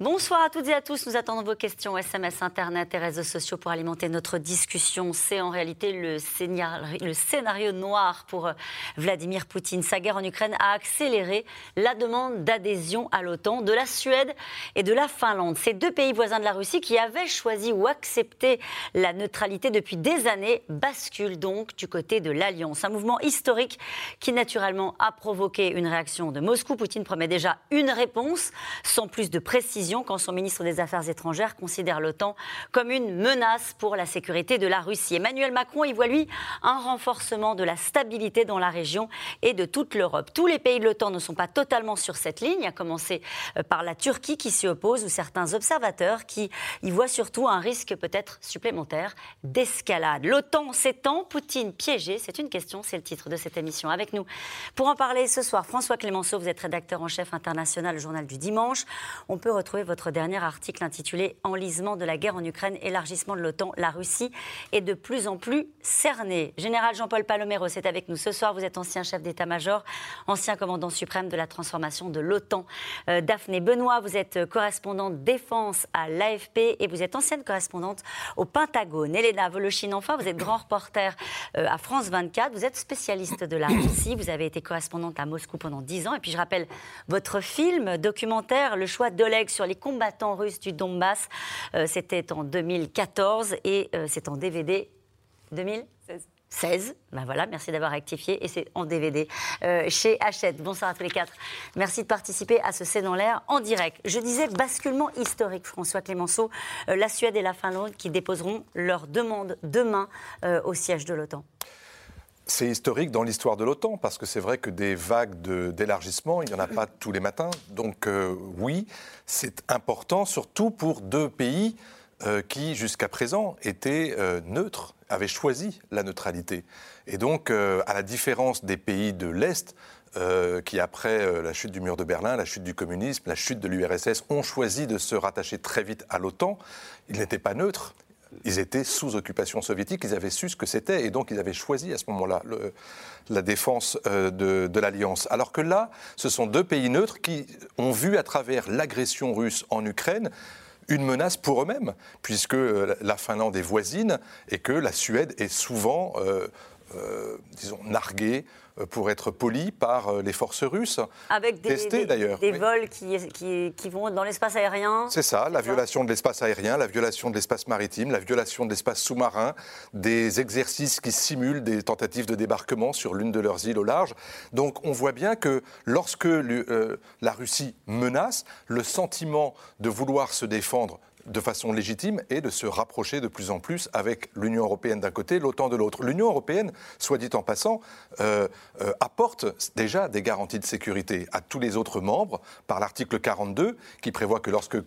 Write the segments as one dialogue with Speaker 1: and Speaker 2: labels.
Speaker 1: Bonsoir à toutes et à tous. Nous attendons vos questions SMS, Internet et réseaux sociaux pour alimenter notre discussion. C'est en réalité le scénario, le scénario, noir pour euh, Vladimir Poutine. Sa guerre en Ukraine a accéléré la demande d'adhésion à l'OTAN de la Suède et de la Finlande. Ces deux pays voisins de la Russie qui avaient choisi ou accepté la neutralité depuis des années basculent donc du côté de l'Alliance. Un mouvement historique qui naturellement a provoqué une réaction de Moscou. Poutine promet déjà une réponse sans plus de précision quand son ministre des Affaires étrangères considère l'OTAN comme une menace pour la sécurité de la Russie. Emmanuel Macron y voit, lui, un renforcement de la stabilité dans la région et de toute l'Europe. Tous les pays de l'OTAN ne sont pas totalement sur cette ligne, à commencer euh, par la Turquie qui s'y oppose ou certains observateurs qui y voient surtout un risque peut-être supplémentaire d'escalade. L'OTAN s'étend, Poutine piégé, c'est une question, c'est le titre de cette émission. Avec nous pour en parler ce soir, François Clémenceau, vous êtes rédacteur en chef international au journal du dimanche. On peut retrouver votre dernier article intitulé Enlisement de la guerre en Ukraine, élargissement de l'OTAN. La Russie est de plus en plus cernée. Général Jean-Paul Palomero est avec nous ce soir. Vous êtes ancien chef d'état-major, ancien commandant suprême de la transformation de l'OTAN. Euh, Daphné Benoît, vous êtes correspondante défense à l'AFP et vous êtes ancienne correspondante au Pentagone. Elena Voloshin, enfin, vous êtes grand reporter euh, à France 24. Vous êtes spécialiste de la Russie. Vous avez été correspondante à Moscou pendant 10 ans. Et puis je rappelle votre film documentaire Le choix d'Oleg sur les combattants russes du Donbass. Euh, c'était en 2014 et euh, c'est en DVD 2016. 16. Ben voilà, merci d'avoir rectifié. Et c'est en DVD euh, chez Hachette. Bonsoir à tous les quatre. Merci de participer à ce C'est dans l'air en direct. Je disais basculement historique, François Clémenceau. la Suède et la Finlande qui déposeront leur demande demain au siège de l'OTAN.
Speaker 2: C'est historique dans l'histoire de l'OTAN, parce que c'est vrai que des vagues d'élargissement, il n'y en a pas tous les matins. Donc euh, oui, c'est important, surtout pour deux pays euh, qui, jusqu'à présent, étaient euh, neutres, avaient choisi la neutralité. Et donc, à la différence des pays de l'Est, qui, après la chute du mur de Berlin, la chute du communisme, la chute de l'URSS, ont choisi de se rattacher très vite à l'OTAN, ils n'étaient pas neutres ils étaient sous occupation soviétique, ils avaient su ce que c'était et donc ils avaient choisi à ce moment-là la défense euh, de, l'Alliance. Alors que là, ce sont deux pays neutres qui ont vu à travers l'agression russe en Ukraine une menace pour eux-mêmes, puisque euh, la Finlande est voisine et que la Suède est souvent, euh, disons, narguée pour être poli par euh, les forces russes.
Speaker 1: Avec des, d'ailleurs. Des vols qui, qui, vont dans l'espace aérien.
Speaker 2: C'est ça, la violation de l'espace aérien, la violation de l'espace maritime, la violation de l'espace sous-marin, des exercices qui simulent des tentatives de débarquement sur l'une de leurs îles au large. Donc on voit bien que lorsque euh, la Russie menace, le sentiment de vouloir se défendre de façon légitime et de se rapprocher de plus en plus avec l'Union européenne d'un côté, l'OTAN de l'autre. L'Union européenne, soit dit en passant, euh, euh, apporte déjà des garanties de sécurité à tous les autres membres par l'article 42 qui prévoit que lorsque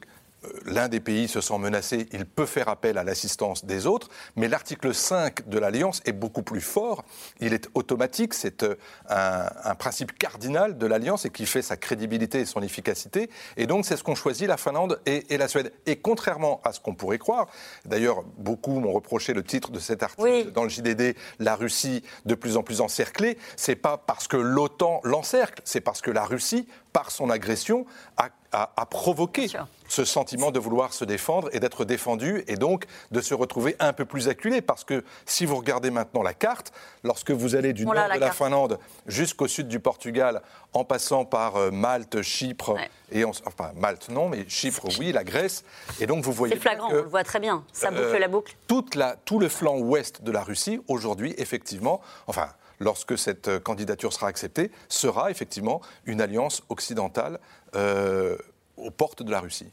Speaker 2: l'un des pays se sent menacé, il peut faire appel à l'assistance des autres, mais l'article 5 de l'Alliance est beaucoup plus fort, il est automatique, c'est euh, un, principe cardinal de l'Alliance et qui fait sa crédibilité et son efficacité, et donc c'est ce qu'ont choisi la Finlande et, la Suède. Et contrairement à ce qu'on pourrait croire, d'ailleurs beaucoup m'ont reproché le titre de cet article dans le JDD, la Russie de plus en plus encerclée, c'est pas parce que l'OTAN l'encercle, c'est parce que la Russie, par son agression, a a, provoqué ce sentiment de vouloir se défendre et d'être défendu et donc de se retrouver un peu plus acculé. Parce que si vous regardez maintenant la carte, lorsque vous allez du nord de la Finlande jusqu'au sud du Portugal, en passant par euh, Malte, Chypre, et enfin Malte non, mais Chypre oui, la Grèce, et donc vous voyez.
Speaker 1: C'est flagrant, on le voit très bien, ça boucle euh, la boucle.
Speaker 2: Toute la, tout le flanc ouest de la Russie, aujourd'hui, effectivement, enfin lorsque cette euh, candidature sera acceptée, sera effectivement une alliance occidentale euh, aux portes de la Russie.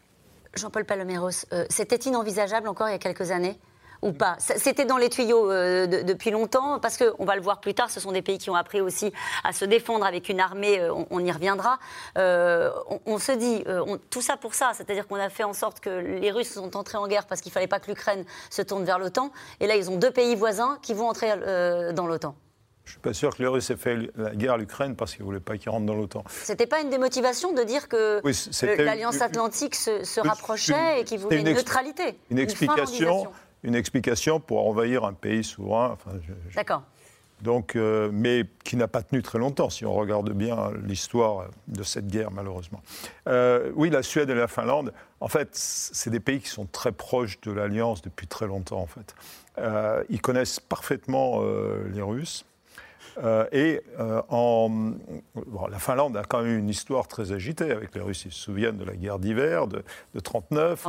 Speaker 1: Jean-Paul Paloméros, euh, c'était inenvisageable encore il y a quelques années ou pas? C'était dans les tuyaux depuis longtemps, parce qu'on va le voir plus tard, ce sont des pays qui ont appris aussi à se défendre avec une armée, on, y reviendra. on, se dit, tout ça pour ça, c'est-à-dire qu'on a fait en sorte que les Russes sont entrés en guerre parce qu'il ne fallait pas que l'Ukraine se tourne vers l'OTAN, et là ils ont deux pays voisins qui vont entrer dans l'OTAN.
Speaker 3: Je ne suis pas sûr que les Russes aient fait la guerre à l'Ukraine parce qu'ils ne voulaient pas qu'ils rentrent dans l'OTAN.
Speaker 1: C'était pas une démotivation de dire que l'Alliance Atlantique se, rapprochait et qu'ils voulaient une, neutralité
Speaker 3: Une, explication, une explication pour envahir un pays souverain.
Speaker 1: D'accord.
Speaker 3: Donc, euh, mais qui n'a pas tenu très longtemps, si on regarde bien l'histoire de cette guerre, malheureusement. Euh, oui, la Suède et la Finlande, en fait, c'est des pays qui sont très proches de l'Alliance depuis très longtemps, en fait. Euh, ils connaissent parfaiement les Russes. Et en, la Finlande a quand même une histoire très agitée avec les Russes. Ils se souviennent de la guerre d'hiver de 1939,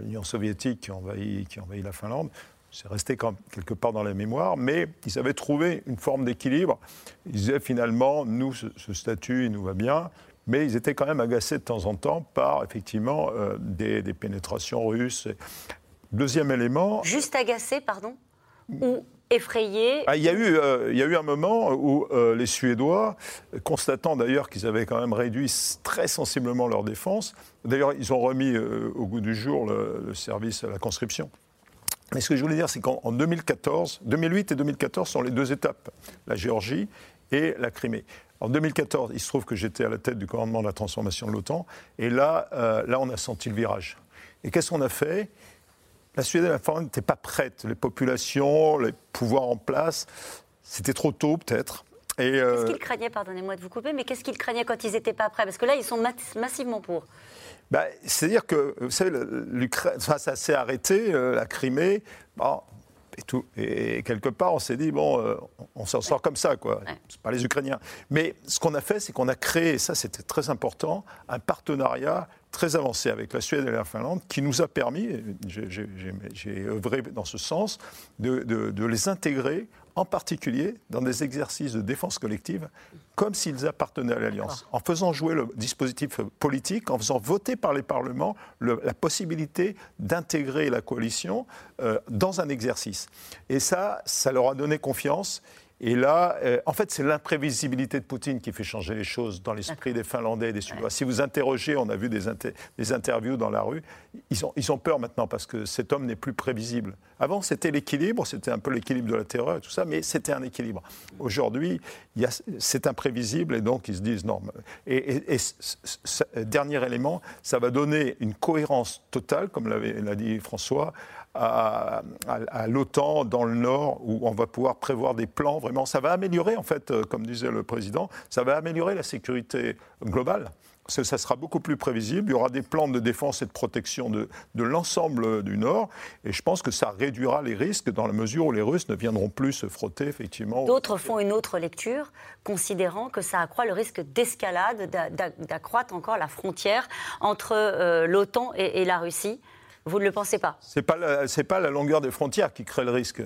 Speaker 3: l'Union soviétique qui envahit, qui envahit la Finlande c'est resté quelque part dans la mémoire, mais ils avaient trouvé une forme d'équilibre. Ils disaient finalement, nous, ce, statut, il nous va bien, mais ils étaient quand même agacés de temps en temps par, effectivement, euh, des, pénétrations russes. Deuxième élément...
Speaker 1: Juste agacés, pardon Ou effrayés
Speaker 3: ah, il, y a eu, euh, il y a eu un moment où euh, les Suédois, constatant d'ailleurs qu'ils avaient quand même réduit très sensiblement leur défense, d'ailleurs ils ont remis au goût du jour le service à la conscription. Mais ce que je voulais dire, c'est qu'en 2014, 2008 et 2014 sont les deux étapes, la Géorgie et la Crimée. En 2014, il se trouve que j'étais à la tête du commandement de la transformation de l'OTAN, et là, euh, là, on a senti le virage. Et qu'est-ce qu'on a fait? La Suède et la Finlande n'étaient pas prêtes. Les populations, les pouvoirs en place, c'était trop tôt peut-être.
Speaker 1: Euh, qu'est-ce qu'ils craignaient, pardonnez-moi de vous couper, mais qu'est-ce qu'ils craignaient quand ils n'étaient pas prêts? Parce que là, ils sont massivement pour.
Speaker 3: Bah, c'est-à-dire que, vous savez, l'Ukraine, ça s'est arrêté, euh, la Crimée, et, tout, et quelque part, on s'est dit, bon, euh, on s'en sort comme ça, quoi. C'est pas les Ukrainiens. Mais ce qu'on a fait, c'est qu'on a créé, et ça c'était très important, un partenariat très avancé avec la Suède et la Finlande qui nous a permis, j'ai œuvré dans ce sens, de, de les intégrer en particulier dans des exercices de défense collective, comme s'ils appartenaient à l'Alliance, en faisant jouer le dispositif politique, en faisant voter par les parlements la possibilité d'intégrer la coalition euh, dans un exercice. Et ça, ça leur a donné confiance. Et là, euh, en fait, c'est l'imprévisibilité de Poutine qui fait changer les choses dans l'esprit des Finlandais et des Suédois. Si vous interrogez, on a vu des, des, interviews dans la rue, ils ont, ils ont peur maintenant parce que cet homme n'est plus prévisible. Avant, c'était l'équilibre, c'était un peu l'équilibre de la terreur et tout ça, mais c'était un équilibre. Aujourd'hui, c'est imprévisible et donc ils se disent non. Et, dernier élément, ça va donner une cohérence totale, comme l'a dit François, à, l'OTAN dans le Nord, où on va pouvoir prévoir des plans. Vraiment, ça va améliorer, en fait, euh, comme disait le président, ça va améliorer la sécurité globale. Ça, sera beaucoup plus prévisible. Il y aura des plans de défense et de protection de, l'ensemble du Nord. Et je pense que ça réduira les risques dans la mesure où les Russes ne viendront plus se frotter, effectivement.
Speaker 1: D'autres font une autre lecture, considérant que ça accroît le risque d'escalade, d'accroître encore la frontière entre euh, l'OTAN et la Russie. Vous ne le pensez pas?
Speaker 3: Ce n'est pas, la, pas la longueur des frontières qui crée le risque.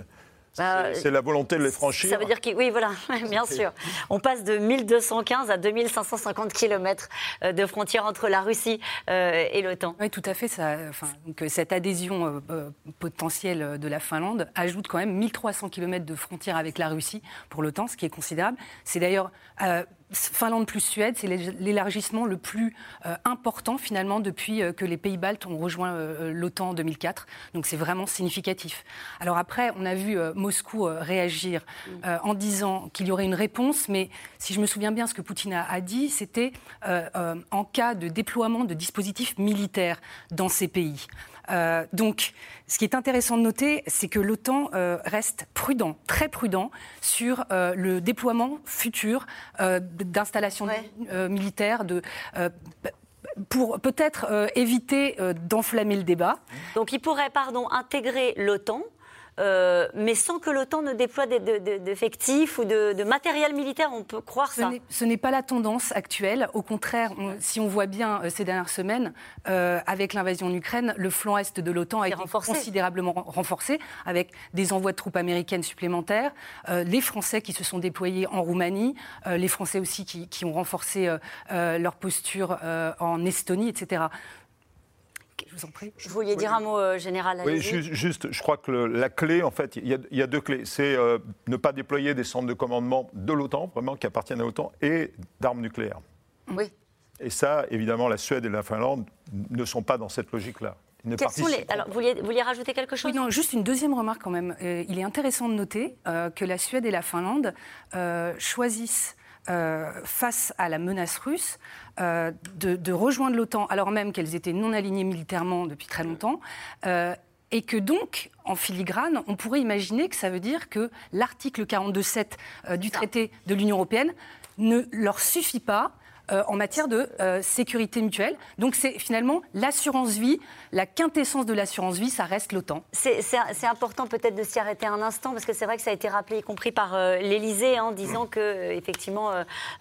Speaker 3: Bah, c'est la volonté de les franchir.
Speaker 1: Ça veut dire que oui, voilà, bien sûr. On passe de 1215 à 2550 km euh, de frontières entre la Russie euh, et l'OTAN.
Speaker 4: Oui, tout à fait. Ça, enfin, donc, cette adhésion euh, potentielle de la Finlande ajoute quand même 1300 km de frontières avec la Russie pour l'OTAN, ce qui est considérable. C'est d'ailleurs Finlande plus Suède, c'est l'élargissement le plus euh, important finalement depuis euh, que les pays baltes ont rejoint euh, l'OTAN en 2004. Donc c'est vraiment significatif. Alors après, on a vu Moscou réagir en disant qu'il y aurait une réponse, mais si je me souviens bien, ce que Poutine a, dit, c'était en cas de déploiement de dispositifs militaires dans ces pays. Euh, donc, ce qui est intéressant de noter, c'est que l'OTAN euh, reste prudent, très prudent, sur euh, le déploiement futur d'installations militaires, de pour peut-être éviter d'enflammer le débat.
Speaker 1: Donc il pourrait, pardon, intégrer l'OTAN euh, mais sans que l'OTAN ne déploie d'effectifs ou de, matériel militaire, on peut croire
Speaker 4: ça. Ce n'est pas la tendance actuelle. Au contraire, si on voit bien euh, ces dernières semaines, euh, avec l'invasion en Ukraine, le flanc est de l'OTAN a été considérablement renforcé, avec des envois de troupes américaines supplémentaires, les Français qui se sont déployés en Roumanie, les Français aussi qui, qui ont renforcé leur posture en Estonie, etc.
Speaker 1: Je vous en prie. Je voulais dire un mot euh, général.
Speaker 3: Oui, juste, je crois que la clé, en fait, il y, a deux clés. C'est euh, ne pas déployer des centres de commandement de l'OTAN, vraiment, qui appartiennent à l'OTAN, et d'armes nucléaires.
Speaker 1: Oui.
Speaker 3: Et ça, évidemment, la Suède et la Finlande ne sont pas dans cette logique-là.
Speaker 1: Alors, vous vouliez, rajouter quelque chose?
Speaker 4: Oui, non, juste une deuxième remarque quand même. Euh, il est intéressant de noter euh, que la Suède et la Finlande euh, choisissent face à la menace russe, de, de, rejoindre l'OTAN alors même qu'elles étaient non alignées militairement depuis très longtemps. et que donc, en filigrane, on pourrait imaginer que ça veut dire que l'article 42.7 du traité de l'Union européenne ne leur suffit pas euh, en matière de euh, sécurité mutuelle. Donc c'est finalement l'assurance vie, la quintessence de l'assurance vie, ça reste l'OTAN.
Speaker 1: C'est important peut-être de s'y arrêter un instant parce que c'est vrai que ça a été rappelé, y compris par euh, l'Élysée, en disant que effectivement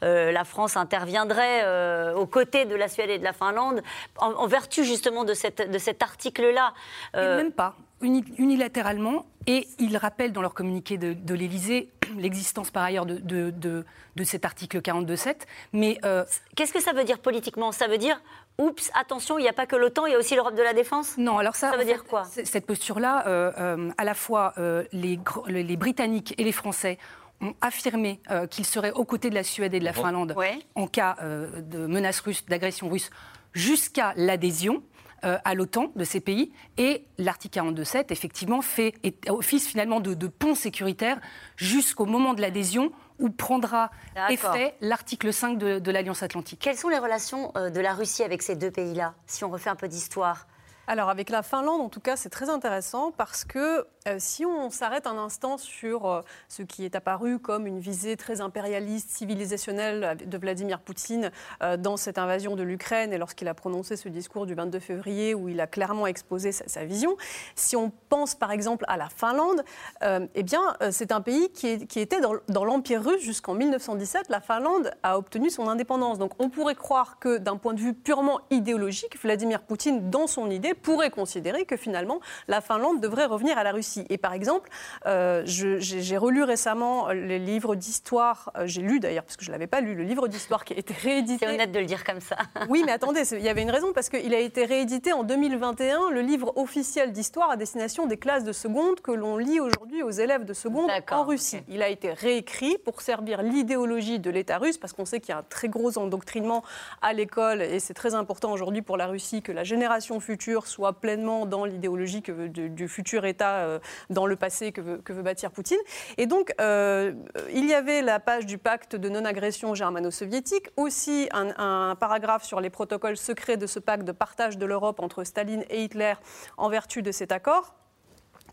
Speaker 1: la France interviendrait aux côtés de la Suède et de la Finlande en, vertu justement de, cette, de cet article-là.
Speaker 4: Même pas unilatéralement et ils rappellent dans leur communiqué de, de l'Élysée l'existence par ailleurs de, de, de cet article 42.7. Mais
Speaker 1: euh, qu'est-ce que ça veut dire politiquement? Ça veut dire oups, attention, il n'y a pas que l'OTAN, il y a aussi l'Europe de la défense?
Speaker 4: Non, alors ça,
Speaker 1: ça veut dire quoi?
Speaker 4: Cette posture-là, euh, euh, à la fois les, les, Britanniques et les Français ont affirmé qu'ils seraient aux côtés de la Suède et de la Finlande en cas de menace russe, d'agression russe, jusqu'à l'adhésion. Euh, à l'OTAN de ces pays. Et l'article 42.7, effectivement, fait office finalement de, pont sécuritaire jusqu'au moment de l'adhésion où prendra effet l'article 5 de, de l'Alliance Atlantique.
Speaker 1: Quelles sont les relations euh, de la Russie avec ces deux pays-là, si on refait un peu d'histoire?
Speaker 5: Alors avec la Finlande, en tout cas, c'est très intéressant parce que euh, si on s'arrête un instant sur euh, ce qui est apparu comme une visée très impérialiste, civilisationnelle de Vladimir Poutine euh, dans cette invasion de l'Ukraine et lorsqu'il a prononcé ce discours du 22 février où il a clairement exposé sa, vision, si on pense par exemple à la Finlande, eh bien c'est un pays qui, était dans, dans l'Empire russe jusqu'en 1917. La Finlande a obtenu son indépendance. Donc on pourrait croire que d'un point de vue purement idéologique, Vladimir Poutine, dans son idée, pourrait considérer que finalement la Finlande devrait revenir à la Russie. Et par exemple, euh, j'ai relu récemment les livres d'histoire, euh, j'ai lu d'ailleurs, parce que je ne l'avais pas lu, le livre d'histoire qui a été réédité.
Speaker 1: C'est honnête de le dire comme ça.
Speaker 5: oui, mais attendez, il y avait une raison, parce qu'il a été réédité en 2021, le livre officiel d'histoire à destination des classes de seconde que l'on lit aujourd'hui aux élèves de seconde en Russie. Il a été réécrit pour servir l'idéologie de l'État russe, parce qu'on sait qu'il y a un très gros endoctrinement à l'école, et c'est très important aujourd'hui pour la Russie que la génération future soit pleinement dans l'idéologie du, futur État euh, dans le passé que veut, bâtir Poutine. Et donc, euh, il y avait la page du pacte de non-agression germano-soviétique, aussi un, paragraphe sur les protocoles secrets de ce pacte de partage de l'Europe entre Staline et Hitler en vertu de cet accord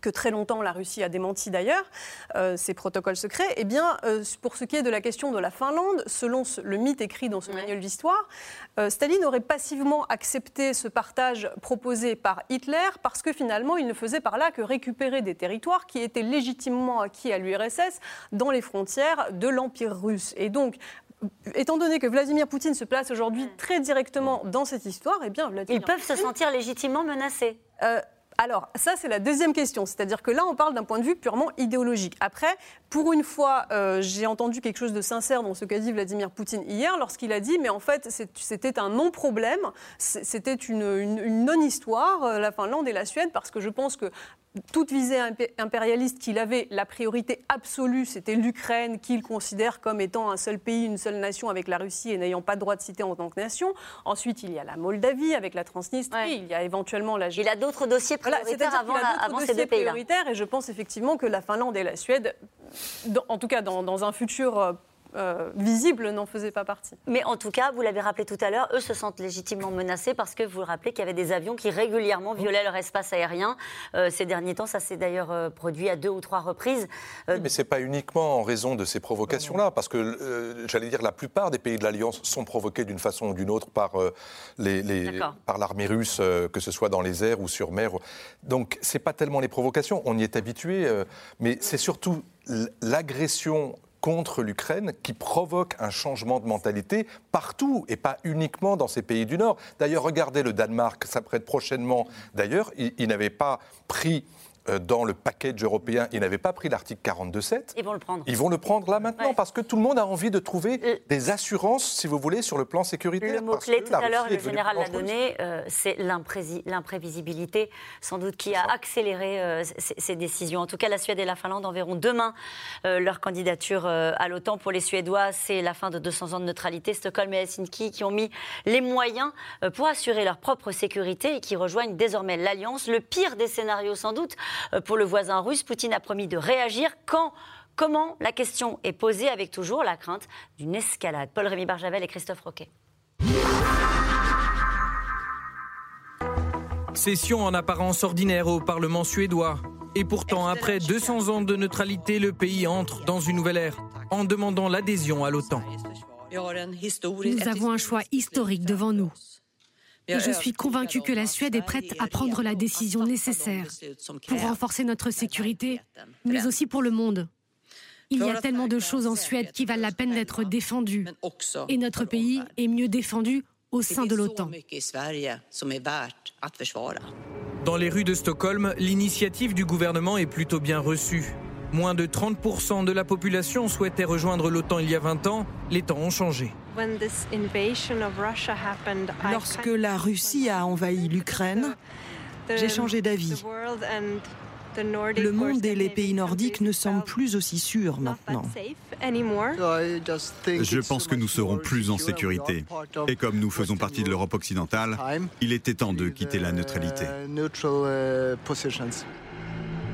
Speaker 5: que très longtemps la Russie a démenti d'ailleurs, euh, ces protocoles secrets, eh bien, euh, pour ce qui est de la question de la Finlande, selon le mythe écrit dans ce manuel d'histoire, euh, Staline aurait passivement accepté ce partage proposé par Hitler parce que finalement, il ne faisait par là que récupérer des territoires qui étaient légitimement acquis à l'URSS dans les frontières de l'Empire russe. Et donc, étant donné que Vladimir Poutine se place aujourd'hui très directement dans cette histoire, eh bien,
Speaker 1: Vladimir Ils peuvent se sentir légitimement menacés.
Speaker 5: Alors, ça, c'est la deuxième question. C'est-à-dire que là, on parle d'un point de vue purement idéologique. Après, pour une fois, euh, j'ai entendu quelque chose de sincère dans ce qu'a dit Vladimir Poutine hier, lorsqu'il a dit, mais en fait, c'était un non-problème, c'était une, non-histoire, euh, la Finlande et la Suède, parce que je pense que toute visée impérialiste qu'il avait, la priorité absolue, c'était l'Ukraine, qu'il considère comme étant un seul pays, une seule nation avec la Russie et n'ayant pas de droit de citer en tant que nation. Ensuite, il y a la Moldavie avec la Transnistrie, il y a éventuellement la...
Speaker 1: Il a d'autres dossiers prioritaires avant, avant ces deux pays-là.
Speaker 5: Et je pense effectivement que la Finlande et la Suède, en tout cas dans, dans un futur euh, visible n'en faisait pas partie.
Speaker 1: Mais en tout cas, vous l'avez rappelé tout à l'heure, eux se sentent légitimement menacés parce que vous le rappelez qu'il y avait des avions qui régulièrement violaient leur espace aérien. Euh, ces derniers temps, ça s'est d'ailleurs euh, produit à deux ou trois reprises.
Speaker 2: Oui, mais ce n'est pas uniquement en raison de ces provocations-là, parce que j'allais dire la plupart des pays de l'Alliance sont provoqués d'une façon ou d'une autre par les, par l'armée russe, que ce soit dans les airs ou sur mer. Donc c'est pas tellement les provocations, on y est habitué, mais c'est surtout l'agression contre l'Ukraine qui provoque un changement de mentalité partout et pas uniquement dans ces pays du Nord. D'ailleurs, regardez le Danemark, ça prête prochainement. D'ailleurs, il, n'avait pas pris dans le package européen. Ils n'avaient pas pris l'article 42.7.
Speaker 1: Ils vont le prendre.
Speaker 2: Ils vont le prendre là maintenant parce que tout le monde a envie de trouver des assurances, si vous voulez, sur le plan sécuritaire.
Speaker 1: Le mot-clé tout à l'heure, le général l'a donné, euh, c'est l'imprévisibilité, sans doute, qui a accéléré euh, ces, décisions. En tout cas, la Suède et la Finlande enverront demain leur candidature à l'OTAN. Pour les Suédois, c'est la fin de 200 ans de neutralité. Stockholm et Helsinki qui ont mis les moyens pour assurer leur propre sécurité et qui rejoignent désormais l'Alliance. Le pire des scénarios, sans doute, euh, pour le voisin russe. Poutine a promis de réagir quand Comment La question est posée avec toujours la crainte d'une escalade. Paul-Rémy Barjavel et Christophe Roquet.
Speaker 6: Session en apparence ordinaire au Parlement suédois. Et pourtant, après 200 ans de neutralité, le pays entre dans une nouvelle ère en demandant l'adhésion à l'OTAN.
Speaker 7: Nous avons un choix historique devant nous. Et je suis convaincue que la Suède est prête à prendre la décision nécessaire pour renforcer notre sécurité, mais aussi pour le monde. Il y a tellement de choses en Suède qui valent la peine d'être défendues. Et notre pays est mieux défendu au sein de l'OTAN.
Speaker 6: Dans les rues de Stockholm, l'initiative du gouvernement est plutôt bien reçue. Moins de 30% de la population souhaitait rejoindre l'OTAN il y a 20 ans. Les temps ont changé.
Speaker 8: Lorsque la Russie a envahi l'Ukraine, j'ai changé d'avis. Le monde et les pays nordiques ne semblent plus aussi sûrs maintenant.
Speaker 9: Je pense que nous serons plus en sécurité. Et comme nous faisons partie de l'Europe occidentale, il était temps de quitter la neutralité.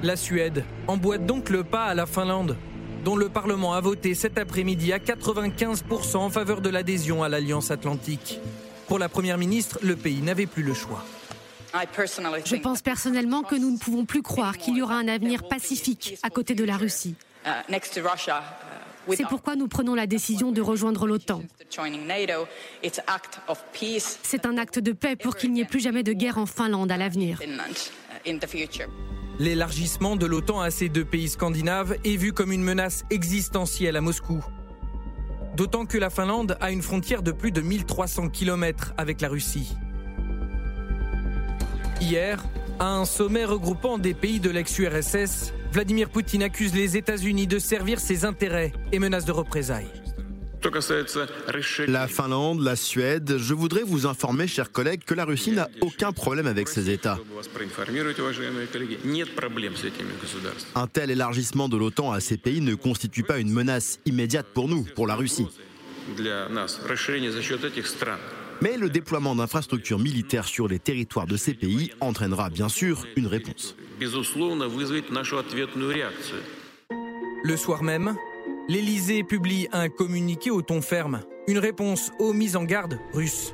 Speaker 6: La Suède emboîte donc le pas à la Finlande dont le Parlement a voté cet après-midi à 95% en faveur de l'adhésion à l'Alliance Atlantique. Pour la Première ministre, le pays n'avait plus le choix.
Speaker 7: Je pense personnellement que nous ne pouvons plus croire qu'il y aura un avenir pacifique à côté de la Russie. C'est pourquoi nous prenons la décision de rejoindre l'OTAN. C'est un acte de paix pour qu'il n'y ait plus jamais de guerre en Finlande à l'avenir.
Speaker 6: L'élargissement de l'OTAN à ces deux pays scandinaves est vu comme une menace existentielle à Moscou. D'autant que la Finlande a une frontière de plus de 1300 km avec la Russie. Hier, à un sommet regroupant des pays de l'ex-URSS, Vladimir Poutine accuse les États-Unis de servir ses intérêts et menace de représailles.
Speaker 10: La Finlande, la Suède, je voudrais vous informer, chers collègues, que la Russie n'a aucun problème avec ces États. Un tel élargissement de l'OTAN à ces pays ne constitue pas une menace immédiate pour nous, pour la Russie. Mais le déploiement d'infrastructures militaires sur les territoires de ces pays entraînera bien sûr une réponse.
Speaker 6: Le soir même, l'Élysée publie un communiqué au ton ferme, une réponse aux mises en garde russes.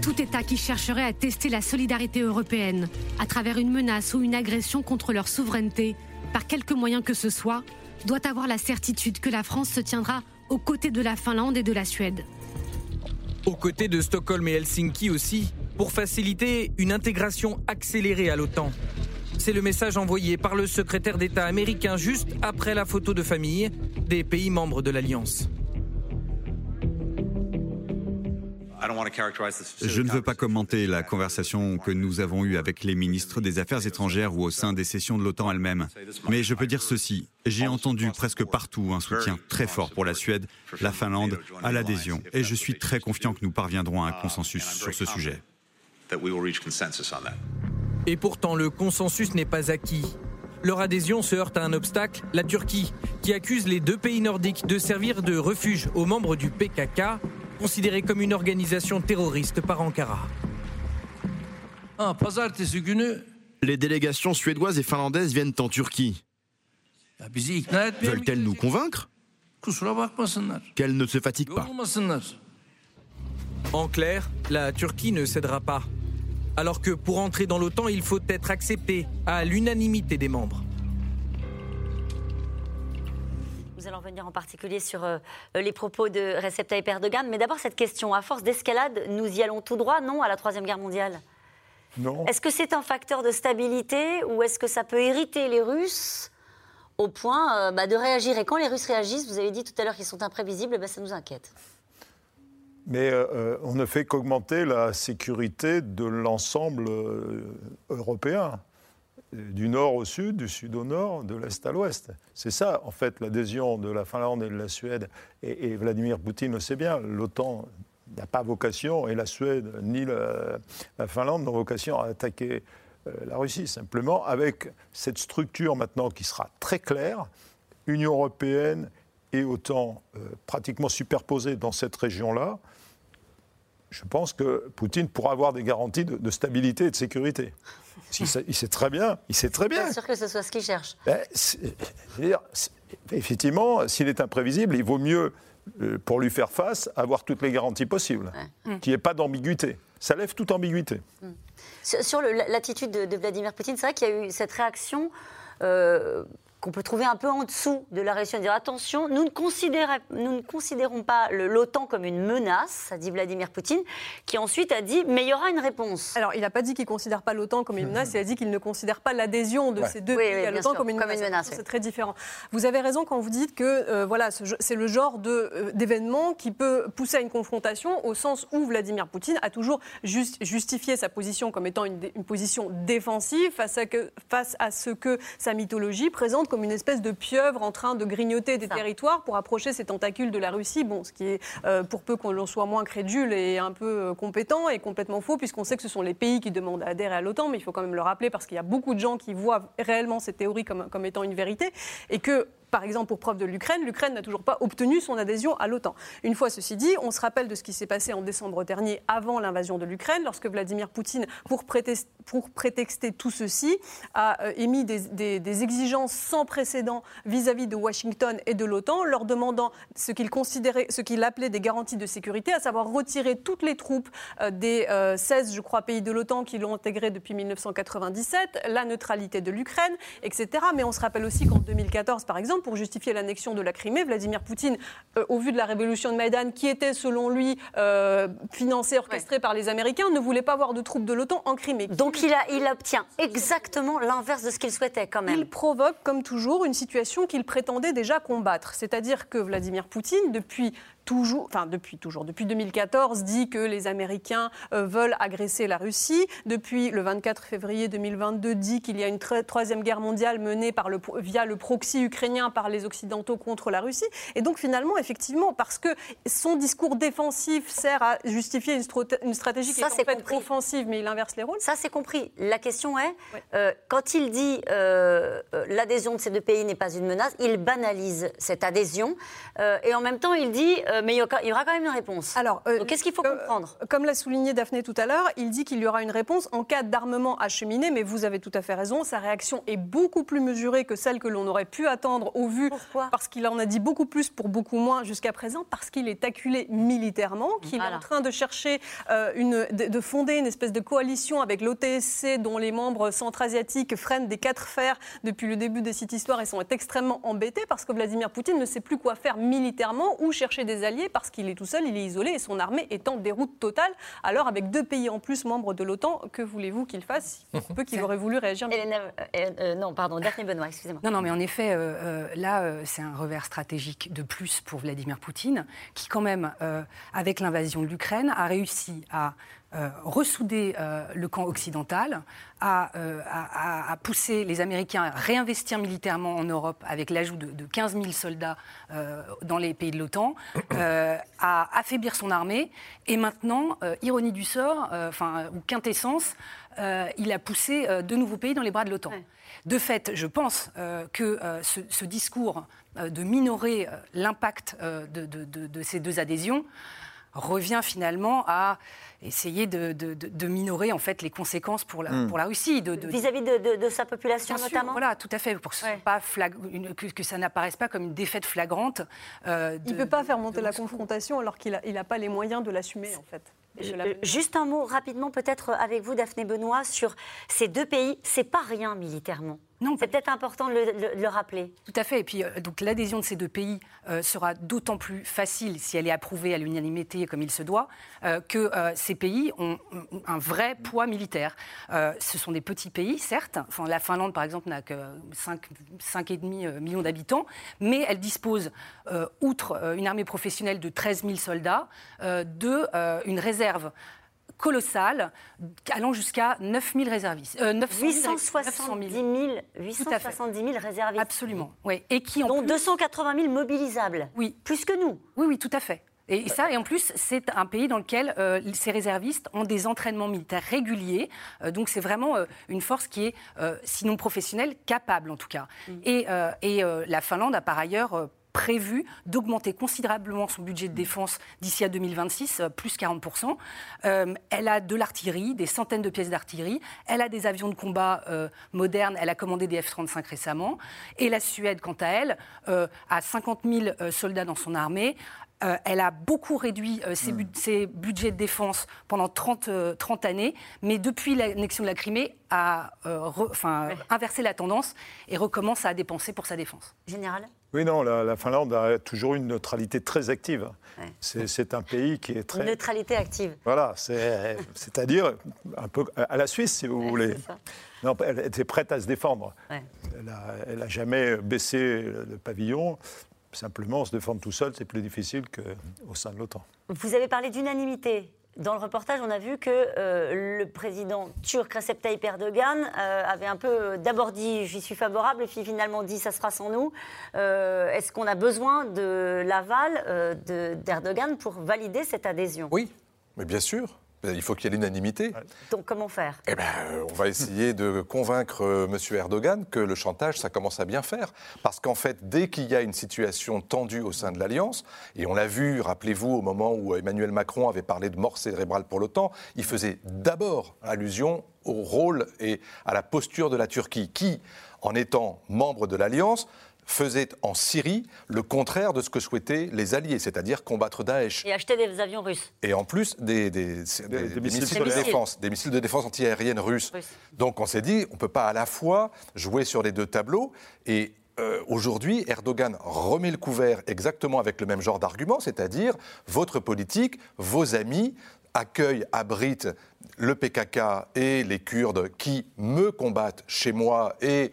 Speaker 7: Tout État qui chercherait à tester la solidarité européenne à travers une menace ou une agression contre leur souveraineté, par quelque moyen que ce soit, doit avoir la certitude que la France se tiendra aux côtés de la Finlande et de la Suède.
Speaker 6: Aux côtés de Stockholm et Helsinki aussi, pour faciliter une intégration accélérée à l'OTAN. C'est le message envoyé par le secrétaire d'État américain juste après la photo de famille des pays membres de l'Alliance.
Speaker 9: Je ne veux pas commenter la conversation que nous avons eue avec les ministres des Affaires étrangères ou au sein des sessions de l'OTAN elle-même. Mais je peux dire ceci. J'ai entendu presque partout un soutien très fort pour la Suède, la Finlande, à l'adhésion. Et je suis très confiant que nous parviendrons à un consensus sur ce sujet.
Speaker 6: Et pourtant, le consensus n'est pas acquis. Leur adhésion se heurte à un obstacle, la Turquie, qui accuse les deux pays nordiques de servir de refuge aux membres du PKK, considéré comme une organisation terroriste par Ankara.
Speaker 10: Les délégations suédoises et finlandaises viennent en Turquie. Veulent-elles nous convaincre? Qu'elles ne se fatiguent pas.
Speaker 6: En clair, la Turquie ne cédera pas alors que pour entrer dans l'OTAN, il faut être accepté à l'unanimité des membres.
Speaker 1: Nous allons revenir en particulier sur euh, les propos de Recep Tayyip Erdogan. Mais d'abord, cette question, à force d'escalade, nous y allons tout droit, non, à la Troisième Guerre mondiale?
Speaker 3: Non.
Speaker 1: Est-ce que c'est un facteur de stabilité ou est-ce que ça peut irriter les Russes au point euh, bah, de réagir? Et quand les Russes réagissent, vous avez dit tout à l'heure qu'ils sont imprévisibles, bah, ça nous inquiète.
Speaker 3: Mais euh, euh, on ne fait qu'augmenter la sécurité de l'ensemble euh, européen. du nord au sud, du sud au nord, de l'est à l'ouest. C'est ça, en fait, l'adhésion de la Finlande et de la Suède. Et, Vladimir Poutine le sait bien, l'OTAN n'a pas vocation, et la Suède ni la, Finlande n'ont vocation à attaquer la Russie, simplement avec cette structure maintenant qui sera très claire, Union européenne et OTAN pratiquement superposées dans cette région-là, je pense que Poutine pourra avoir des garanties de, stabilité et de sécurité. Il sait, il sait, très bien, il sait très bien.
Speaker 1: Pas sûr que ce soit ce qu'il cherche.
Speaker 3: Ben, dire, effectivement, s'il est imprévisible, il vaut mieux, euh, pour lui faire face, avoir toutes les garanties possibles, qu'il n'y ait pas d'ambiguïté. Ça lève toute ambiguïté.
Speaker 1: Hmm. Sur, l'attitude de, Vladimir Poutine, c'est vrai qu'il y a eu cette réaction euh, qu'on peut trouver un peu en dessous de la réaction, dire attention, nous ne, nous ne considérons pas l'OTAN comme une menace, a dit Vladimir Poutine, qui ensuite a dit mais il y aura une réponse.
Speaker 5: Alors il n'a pas dit qu'il ne considère pas l'OTAN comme une menace, il a dit qu'il ne considère pas l'adhésion de ces deux pays à l'OTAN comme une menace. C'est très différent. Vous avez raison quand vous dites que euh, voilà, c'est le genre euh, d'événement qui peut pousser à une confrontation au sens où Vladimir Poutine a toujours justifié sa position comme étant une, une position défensive face à, que, face à ce que sa mythologie présente comme une espèce de pieuvre en train de grignoter des territoires pour approcher ses tentacules de la Russie. Bon, ce qui est, euh, pour peu qu'on soit moins crédule et un peu euh, compétent, et complètement faux, puisqu'on sait que ce sont les pays qui demandent à adhérer à l'OTAN, mais il faut quand même le rappeler parce qu'il y a beaucoup de gens qui voient réellement ces théories comme, comme étant une vérité, et que par exemple, pour preuve de l'Ukraine, l'Ukraine n'a toujours pas obtenu son adhésion à l'OTAN. Une fois ceci dit, on se rappelle de ce qui s'est passé en décembre dernier, avant l'invasion de l'Ukraine, lorsque Vladimir Poutine, pour, prétexter tout ceci, a euh, émis des, exigences sans précédent vis-à-vis de Washington et de l'OTAN, leur demandant ce qu'il considérait, ce qu'il appelait des garanties de sécurité, à savoir retirer toutes les troupes euh, des 16, euh, je crois, pays de l'OTAN qui l'ont intégré depuis 1997, la neutralité de l'Ukraine, etc. Mais on se rappelle aussi qu'en 2014, par exemple, pour justifier l'annexion de la Crimée. Vladimir Poutine, euh, au vu de la révolution de Maïdan, qui était selon lui euh, financée, orchestrée par les Américains, ne voulait pas voir de troupes de l'OTAN en Crimée.
Speaker 1: Donc il, a, il obtient exactement l'inverse de ce qu'il souhaitait quand même.
Speaker 5: Il provoque, comme toujours, une situation qu'il prétendait déjà combattre. C'est-à-dire que Vladimir Poutine, depuis toujours, enfin depuis toujours, depuis 2014, dit que les Américains euh, veulent agresser la Russie. Depuis le 24 février 2022, dit qu'il y a une troisième guerre mondiale menée par le, via le proxy ukrainien par les Occidentaux contre la Russie. Et donc finalement, effectivement, parce que son discours défensif sert à justifier une, une stratégie qui est, en fait offensive, mais il inverse les rôles.
Speaker 1: Ça, c'est compris. La question est, euh, quand il dit euh, l'adhésion de ces deux pays n'est pas une menace, il banalise cette adhésion. et en même temps, il dit euh, mais il y aura quand même une réponse. Alors, euh, qu'est-ce qu'il faut comprendre?
Speaker 5: Comme l'a souligné Daphné tout à l'heure, il dit qu'il y aura une réponse en cas d'armement acheminé, mais vous avez tout à fait raison, sa réaction est beaucoup plus mesurée que celle que l'on aurait pu attendre au vu.
Speaker 1: Pourquoi?
Speaker 5: Parce qu'il en a dit beaucoup plus pour beaucoup moins jusqu'à présent, parce qu'il est acculé militairement, qu'il est en train de chercher euh, une, de, fonder une espèce de coalition avec l'OTSC, dont les membres centra-asiatiques freinent des quatre fers depuis le début de cette histoire et sont extrêmement embêtés parce que Vladimir Poutine ne sait plus quoi faire militairement ou chercher des alliés parce qu'il est tout seul, il est isolé et son armée est en déroute totale. Alors, avec deux pays en plus membres de l'OTAN, que voulez-vous qu'il fasse Peu qu'il aurait voulu réagir?
Speaker 1: Euh, euh, non, pardon, Daphné Benoît, excusez-moi.
Speaker 4: Non, non, mais en effet, euh, là, c'est un revers stratégique de plus pour Vladimir Poutine, qui, quand même, avec l'invasion de l'Ukraine, a réussi à euh, ressouder euh, le camp occidental, euh, à, pousser les Américains à réinvestir militairement en Europe avec l'ajout de, 15 000 soldats dans les pays de l'OTAN, à affaiblir son armée. Et maintenant, ironie du sort, enfin, ou quintessence, il a poussé de nouveaux pays dans les bras de l'OTAN. De fait, je pense que ce, discours de minorer l'impact de, ces deux adhésions revient finalement à essayer de, minorer en fait les conséquences pour la, hmm. pour la Russie.
Speaker 1: Vis-à-vis de, sa population notamment
Speaker 4: Voilà, tout à fait, pour que, pas que, ça n'apparaisse pas comme une défaite flagrante.
Speaker 5: Euh, il ne peut pas faire monter la confrontation alors qu'il n'a il a pas les moyens de l'assumer en fait.
Speaker 1: Euh, juste un mot rapidement peut-être avec vous, Daphné Benoît, sur ces deux pays. C'est pas rien militairement. Non, c'est peut-être important de le, rappeler.
Speaker 4: Tout à fait. Et puis, euh, donc, l'adhésion de ces deux pays euh, sera d'autant plus facile si elle est approuvée à l'unanimité comme il se doit, que ces pays ont, un vrai poids militaire. ce sont des petits pays, certes. Enfin, la Finlande, par exemple, n'a que 5,5 millions d'habitants, mais elle dispose, outre une armée professionnelle de 13 000 soldats, de une réserve colossal, allant jusqu'à 9000 réservistes.
Speaker 1: 870 000, 870 000 réservistes.
Speaker 4: Absolument, oui. Et
Speaker 1: qui ont. Dont 280 000 mobilisables.
Speaker 4: Oui.
Speaker 1: Plus que nous.
Speaker 4: Oui, oui, tout à fait. Et ça, et en plus, c'est un pays dans lequel euh, ces réservistes ont des entraînements militaires réguliers. Euh, donc, c'est vraiment euh, une force qui est, sinon professionnelle, capable en tout cas. Mm. Et, et la Finlande a par ailleurs prévu d'augmenter considérablement son budget de défense d'ici à 2026, plus 40%. elle a de l'artillerie, des centaines de pièces d'artillerie. Elle a des avions de combat modernes. Elle a commandé des F-35 récemment. Et la Suède, quant à elle, a 50 000 soldats dans son armée. Euh, elle a beaucoup réduit euh, ses, budgets de défense pendant 30, 30 euh, années, mais depuis l'annexion de la Crimée, a inversé la tendance et recommence à dépenser pour sa défense.
Speaker 1: Général?
Speaker 3: Oui, non, la, Finlande a toujours une neutralité très active. C'est un pays qui est très...
Speaker 1: Une neutralité active.
Speaker 3: Voilà, c'est-à-dire un peu à la Suisse, si vous voulez. Non, elle était prête à se défendre. Elle n'a jamais baissé le pavillon. Simplement, se défendre tout seul, c'est plus difficile qu'au sein de l'OTAN.
Speaker 1: Vous avez parlé d'unanimité. Dans le reportage, on a vu que euh, le président turc Recep Tayyip Erdogan euh, avait un peu d'abord dit j'y suis favorable, et puis finalement dit ça sera sans nous. Euh, est-ce qu'on a besoin de l'aval d'Erdogan pour valider cette adhésion?
Speaker 2: Oui, mais bien sûr. Ben, il faut qu'il y ait l'unanimité.
Speaker 1: Donc comment faire?
Speaker 2: Eh ben, on va essayer de convaincre euh, M. Erdogan que le chantage, ça commence à bien faire. Parce qu'en fait, dès qu'il y a une situation tendue au sein de l'Alliance, et on l'a vu, rappelez-vous, au moment où Emmanuel Macron avait parlé de mort cérébrale pour l'OTAN, il faisait d'abord allusion au rôle et à la posture de la Turquie, qui, en étant membre de l'Alliance, faisait en Syrie le contraire de ce que souhaitaient les Alliés, c'est-à-dire combattre Daesh.
Speaker 1: Et acheter des avions russes.
Speaker 2: Et en plus, des, missiles, de défense, des missiles de défense antiaérienne russes. Donc on s'est dit, on ne peut pas à la fois jouer sur les deux tableaux et euh, aujourd'hui, Erdogan remet le couvert exactement avec le même genre d'argument, c'est-à-dire votre politique, vos amis accueillent, abritent le PKK et les Kurdes qui me combattent chez moi et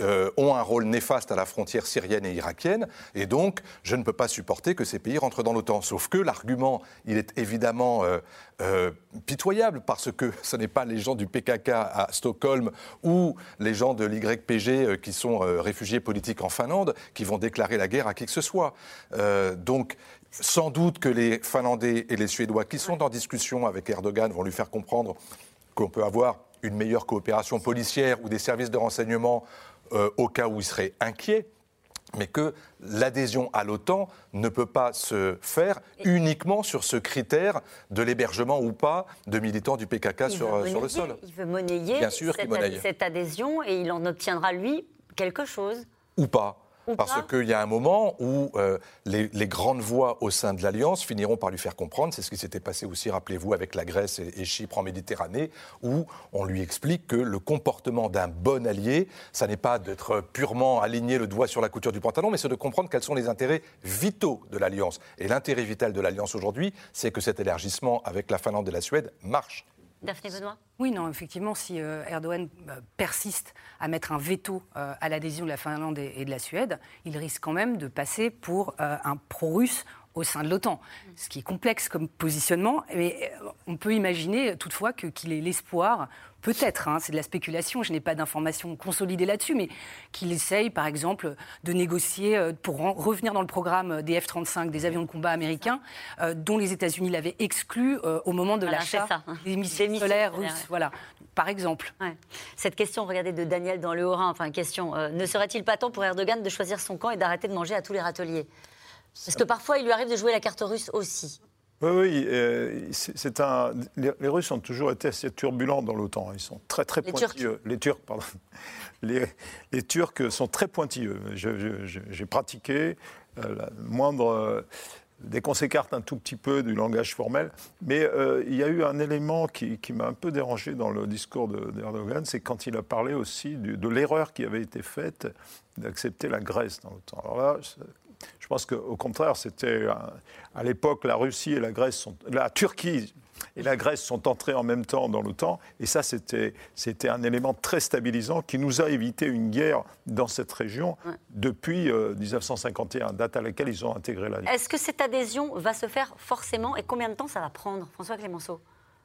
Speaker 2: euh, ont un rôle néfaste à la frontière syrienne et irakienne, et donc je ne peux pas supporter que ces pays rentrent dans l'OTAN. Sauf que l'argument, il est évidemment euh, euh, pitoyable, parce que ce n'est pas les gens du PKK à Stockholm ou les gens de l'YPG qui sont réfugiés politiques en Finlande qui vont déclarer la guerre à qui que ce soit. donc, sans doute que les Finlandais et les Suédois qui sont en discussion avec Erdogan vont lui faire comprendre qu'on peut avoir une meilleure coopération policière ou des services de renseignement euh, au cas où il serait inquiet, mais que l'adhésion à l'OTAN ne peut pas se faire uniquement sur ce critère de l'hébergement ou pas de militants du PKK sur, euh, sur, le sol.
Speaker 1: Il veut monnayer, Bien sûr cette, cette adhésion et il en obtiendra, lui, quelque chose.
Speaker 2: Ou pas. Parce qu'il y a un moment où euh, les, grandes voix au sein de l'Alliance finiront par lui faire comprendre, c'est ce qui s'était passé aussi, rappelez-vous, avec la Grèce et, Chypre en Méditerranée, où on lui explique que le comportement d'un bon allié, ça n'est pas d'être purement aligné le doigt sur la couture du pantalon, mais c'est de comprendre quels sont les intérêts vitaux de l'Alliance. Et l'intérêt vital de l'Alliance aujourd'hui, c'est que cet élargissement avec la Finlande et la Suède marche.
Speaker 1: Daphné Benoît?
Speaker 4: Oui, non, effectivement, si euh, Erdogan euh, persiste à mettre un veto euh, à l'adhésion de la Finlande et, de la Suède, il risque quand même de passer pour un pro-russe au sein de l'OTAN. Ce qui est complexe comme positionnement, mais on peut imaginer toutefois qu'il ait l'espoir peut-être, hein, c'est de la spéculation, je n'ai pas d'informations consolidées là-dessus, mais qu'il essaye, par exemple, de négocier euh, pour revenir dans le programme des F-35, des avions de combat américains, euh, dont les États-Unis l'avaient exclu euh, au moment de l'achat des missiles solaires russes. Voilà par exemple.
Speaker 1: Cette question, regardez, de Daniel dans le Haut-Rhin, enfin, question, ne serait-il pas temps pour Erdogan de choisir son camp et d'arrêter de manger à tous les râteliers? Parce que parfois, il lui arrive de jouer la carte russe aussi.
Speaker 3: Oui, oui. Euh, c'est un. Les, Russes ont toujours été assez turbulents dans l'OTAN. Ils sont très, très pointilleux. Les Turcs, pardon. Les, Turcs sont très pointilleux. J'ai pratiqué euh, la moindre. Euh, dès qu'on s'écarte un tout petit peu du langage formel. Mais il y a eu un élément qui, m'a un peu dérangé dans le discours d'Erdogan, c'est quand il a parlé aussi de l'erreur qui avait été faite d'accepter la Grèce dans l'OTAN. Alors là, je pense qu'au contraire, c'était à l'époque, la Russie et la Grèce sont, la Turquie et la Grèce sont entrées en même temps dans l'OTAN. Et ça, c'était, c'était un élément très stabilisant qui nous a évité une guerre dans cette région depuis 1951, euh, date à laquelle ils ont intégré la
Speaker 1: Est-ce que cette adhésion va se faire forcément et combien de temps ça va prendre, François Clémenceau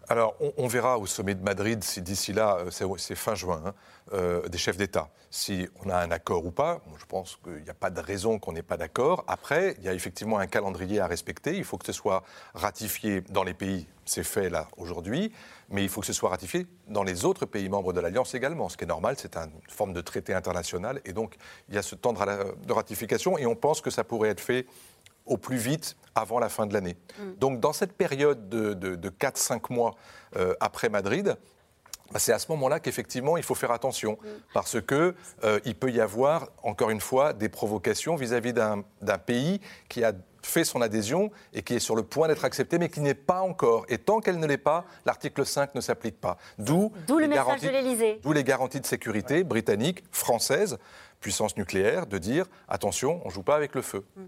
Speaker 2: alors, on, verra au sommet de Madrid si d'ici là, euh, c'est fin juin, hein, euh, des chefs d'État, si on a un accord ou pas. je pense qu'il n'y a pas de raison qu'on n'ait pas d'accord. Après, il y a effectivement un calendrier à respecter. Il faut que ce soit ratifié dans les pays, c'est fait là aujourd'hui, mais il faut que ce soit ratifié dans les autres pays membres de l'Alliance également. Ce qui est normal, c'est une forme de traité international. Et donc, il y a ce temps de ratification et on pense que ça pourrait être fait au plus vite avant la fin de l'année. Mm. Donc dans cette période de, 4-5 mois euh, après Madrid, bah, c'est à ce moment-là qu'effectivement il faut faire attention, mm. parce qu'il euh, peut y avoir, encore une fois, des provocations vis-à-vis d'un pays qui a fait son adhésion et qui est sur le point d'être accepté, mais qui n'est pas encore. Et tant qu'elle ne l'est pas, l'article 5 ne s'applique pas.
Speaker 1: D'où le message de
Speaker 2: les garanties de sécurité britanniques, françaises, puissance nucléaire de dire attention, on ne joue pas avec le feu. Mm.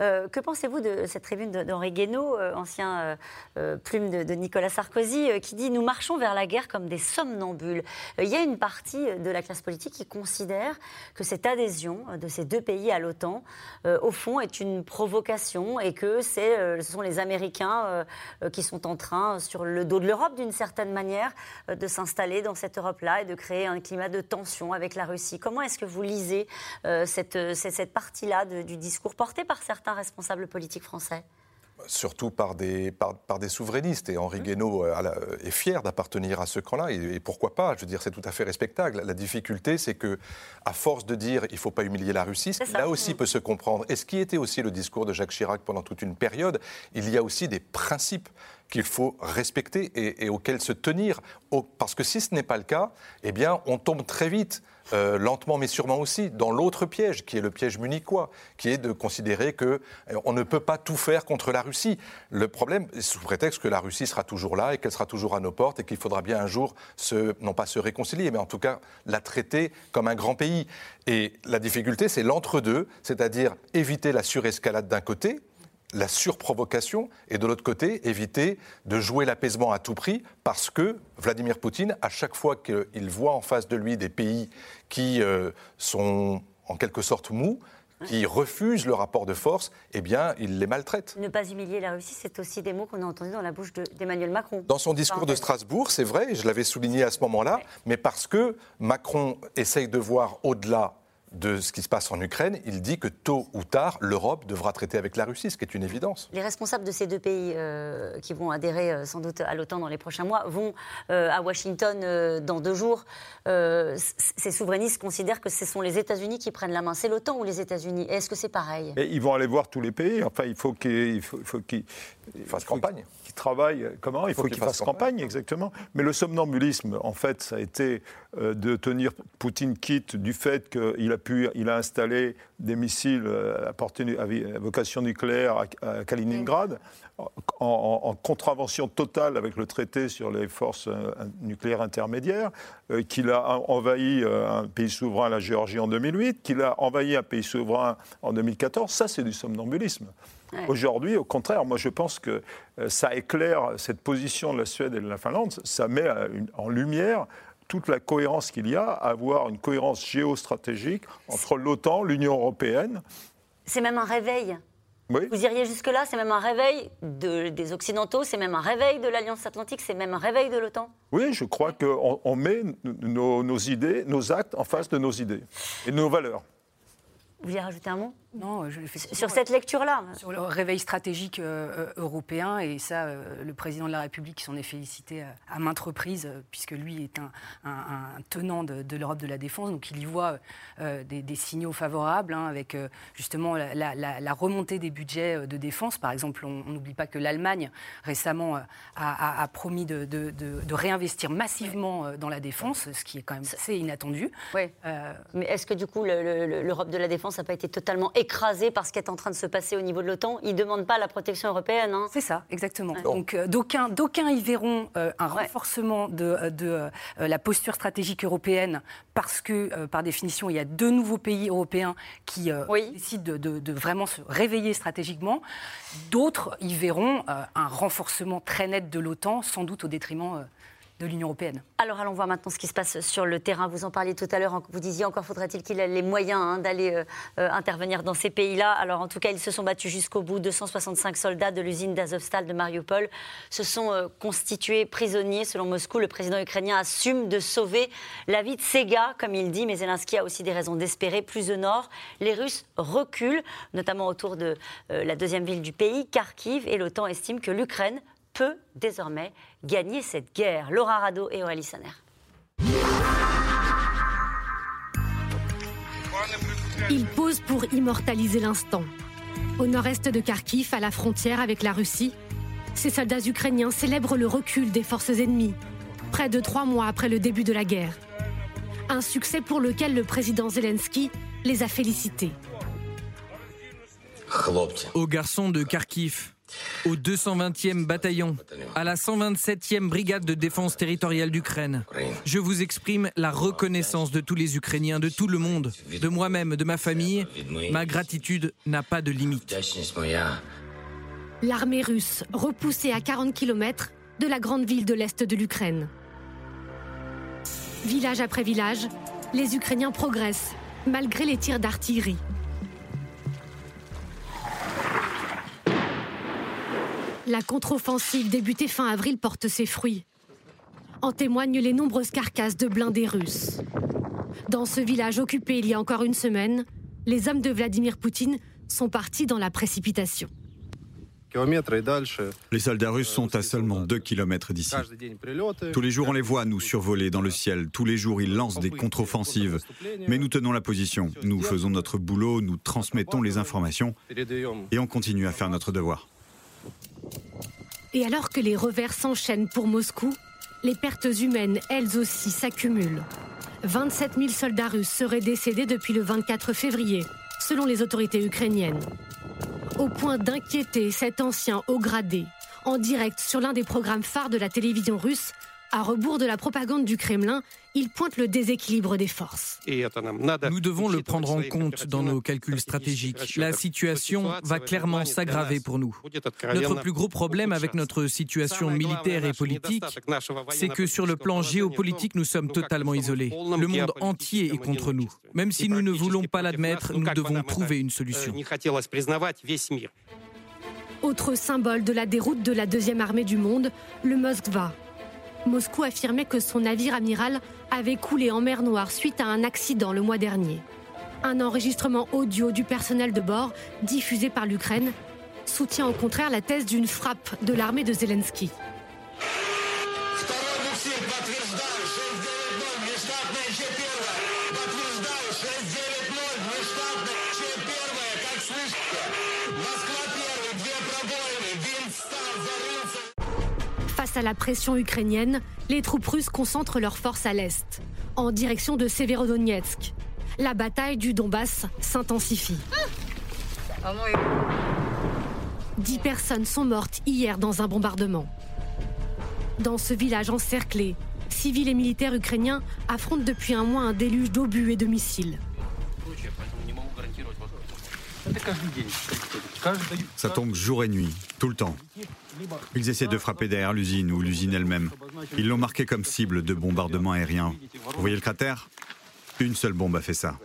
Speaker 1: Euh, que pensez-vous de cette tribune d'Henri Guénaud, euh, ancien euh, plume de, Nicolas Sarkozy, qui dit Nous marchons vers la guerre comme des somnambule Il y a une partie de la classe politique qui considère que cette adhésion de ces deux pays à l'OTAN, au fond, est une provocation et que ce sont les Américains qui sont en train, sur le dos de l'Europe d'une certaine manière, de s'installer dans cette Europe-là et de créer un climat de tension avec la Russie. Comment est-ce que vous lisez euh, cette, cette, partie-là du discours porté par certains responsables politiques français
Speaker 2: surtout par des, par, des souverainistes. Et Henri mmh. Guénaud euh, est fier d'appartenir à ce camp-là. Et, pourquoi pas? Je veux dire, c'est tout à fait respectable. La difficulté, c'est que, à force de dire il ne faut pas humilier la Russie, là aussi mmh. peut se comprendre. Et ce qui était aussi le discours de Jacques Chirac pendant toute une période, il y a aussi des principes qu'il faut respecter et, auxquels se tenir. Parce que si ce n'est pas le cas, eh bien, on tombe très vite euh, lentement mais sûrement aussi, dans l'autre piège, qui est le piège munichois, qui est de considérer qu'on euh, ne peut pas tout faire contre la Russie. Le problème, sous prétexte que la Russie sera toujours là et qu'elle sera toujours à nos portes et qu'il faudra bien un jour, non pas se réconcilier, mais en tout cas la traiter comme un grand pays. Et la difficulté, c'est l'entre-deux, c'est-à-dire éviter la surescalade d'un côté, la surprovocation et de l'autre côté, éviter de jouer l'apaisement à tout prix parce que Vladimir Poutine, à chaque fois qu'il voit en face de lui des pays qui euh, sont en quelque sorte mous, qui refusent le rapport de force, eh bien, il les maltraite.
Speaker 1: Ne pas humilier la Russie, c'est aussi des mots qu'on a entendus dans la bouche d'Emmanuel Macron.
Speaker 2: Dans son discours de Strasbourg, c'est vrai, je l'avais souligné à ce moment-là, mais parce que Macron essaye de voir au-delà de ce qui se passe en Ukraine, il dit que tôt ou tard, l'Europe devra traiter avec la Russie, ce qui est une évidence.
Speaker 1: Les responsables de ces deux pays euh, qui vont adhérer euh, sans doute à l'OTAN dans les prochains mois vont euh, à Washington dans deux jours. ces souverainistes considèrent que ce sont les États-Unis qui prennent la main. C'est l'OTAN ou les États-Unis? Est-ce que c'est pareil?
Speaker 3: Et Ils vont aller voir tous les pays. Enfin, il faut qu'ils
Speaker 2: fassent campagne.
Speaker 3: Qu'ils travaillent. Comment? Il faut, qu'ils fassent campagne, exactement. Mais le somnambulisme, en fait, ça a été de tenir Poutine quitte du fait qu'il a il a installé des missiles euh, à, vocation nucléaire à, Kaliningrad, en, contravention totale avec le traité sur les forces euh, nucléaires intermédiaires, euh, qu'il a envahi un pays souverain, la Géorgie, en 2008, qu'il a envahi un pays souverain en 2014. Ça, c'est du somnambulisme. Aujourd'hui, au contraire, moi je pense que ça éclaire cette position de la Suède et de la Finlande, ça met en lumière toute la cohérence qu'il y a, à avoir une cohérence géostratégique entre l'OTAN, l'Union européenne.
Speaker 1: C'est même un réveil. Vous iriez jusque-là, c'est même un réveil des Occidentaux, c'est même un réveil de l'Alliance Atlantique, c'est même un réveil de l'OTAN
Speaker 3: Oui, je crois qu'on on met nos, nos idées, nos actes en face de nos idées et de nos valeurs.
Speaker 1: Vous voulez rajouter un mot?
Speaker 4: Non,
Speaker 1: je, sur cette lecture-là.
Speaker 4: Sur le réveil stratégique euh, euh, européen, et ça, euh, le président de la République s'en est félicité à, maintes reprises, puisque lui est un, tenant de, l'Europe de la défense, donc il y voit des, signaux favorables, hein, avec justement la, remontée des budgets de défense. Par exemple, on n'oublie pas que l'Allemagne récemment a, promis de, réinvestir massivement dans la défense, ce qui est quand même assez inattendu.
Speaker 1: Oui. Mais est-ce que du coup, l'Europe de la défense n'a pas été totalement écrasé par ce qui est en train de se passer au niveau de l'OTAN. Ils ne demandent pas la protection européenne. Hein.
Speaker 4: C'est ça, exactement. Donc euh, d'aucuns, y verront euh, un renforcement de, euh, de la posture stratégique européenne parce que, par définition, il y a deux nouveaux pays européens qui décident de, de, vraiment se réveiller stratégiquement. D'autres y verront un renforcement très net de l'OTAN, sans doute au détriment de l'Union européenne.
Speaker 1: Alors allons voir maintenant ce qui se passe sur le terrain. Vous en parliez tout à l'heure, vous disiez encore faudrait-il qu'il ait les moyens hein, d'aller euh, euh, intervenir dans ces pays-là. Alors en tout cas, ils se sont battus jusqu'au bout. 265 soldats de l'usine d'Azovstal de Mariupol se sont euh, constitués prisonniers. Selon Moscou, le président ukrainien assume de sauver la vie de ces gars, comme il dit, mais Zelensky a aussi des raisons d'espérer. Plus au nord, les Russes reculent, notamment autour de la deuxième ville du pays, Kharkiv, et l'OTAN estime que l'Ukraine peut désormais gagner cette guerre. Laura Rado et Aurélie Saner.
Speaker 7: Il pose pour immortaliser l'instant. Au nord-est de Kharkiv, à la frontière avec la Russie, ces soldats ukrainiens célèbrent le recul des forces ennemies, près de trois mois après le début de la guerre. Un succès pour lequel le président Zelensky les a félicités.
Speaker 6: Aux garçons de Kharkiv, au 220e bataillon, à la 127e brigade de défense territoriale d'Ukraine. Je vous exprime la reconnaissance de tous les Ukrainiens, de tout le monde, de moi-même, de ma famille. Ma gratitude n'a pas de limite.
Speaker 7: L'armée russe, repoussée à 40 km de la grande ville de l'Est de l'Ukraine. Village après village, les Ukrainiens progressent, malgré les tirs d'artillerie. La contre-offensive débutée fin avril porte ses fruits. En témoignent les nombreuses carcasses de blindés russes. Dans ce village occupé il y a encore une semaine, les hommes de Vladimir Poutine sont partis dans la précipitation.
Speaker 9: Les soldats russes sont à seulement 2 km d'ici. Tous les jours, on les voit nous survoler dans le ciel. Tous les jours, ils lancent des contre-offensives. Mais nous tenons la position. Nous faisons notre boulot, nous transmettons les informations et on continue à faire notre devoir.
Speaker 7: Et alors que les revers s'enchaînent pour Moscou, les pertes humaines, elles aussi, s'accumulent. 27 000 soldats russes seraient décédés depuis le 24 février, selon les autorités ukrainiennes. Au point d'inquiéter cet ancien haut gradé, en direct sur l'un des programmes phares de la télévision russe, à rebours de la propagande du Kremlin, il pointe le déséquilibre des forces.
Speaker 6: Nous devons le prendre en compte dans nos calculs stratégiques. La situation va clairement s'aggraver pour nous. Notre plus gros problème avec notre situation militaire et politique, c'est que sur le plan géopolitique, nous sommes totalement isolés. Le monde entier est contre nous. Même si nous ne voulons pas l'admettre, nous devons trouver une solution.
Speaker 7: Autre symbole de la déroute de la deuxième armée du monde, le Moskva, Moscou affirmait que son navire amiral avait coulé en mer Noire suite à un accident le mois dernier. Un enregistrement audio du personnel de bord, diffusé par l'Ukraine, soutient au contraire la thèse d'une frappe de l'armée de Zelensky. À la pression ukrainienne, les troupes russes concentrent leurs forces à l'est, en direction de Severodonetsk. La bataille du Donbass s'intensifie. Dix personnes sont mortes hier dans un bombardement. Dans ce village encerclé, civils et militaires ukrainiens affrontent depuis un mois un déluge d'obus et de missiles.
Speaker 9: Ça tombe jour et nuit, tout le temps. Ils essaient de frapper derrière l'usine ou l'usine elle-même. Ils l'ont marqué comme cible de bombardement aérien. Vous voyez le cratère? Une seule bombe a fait ça.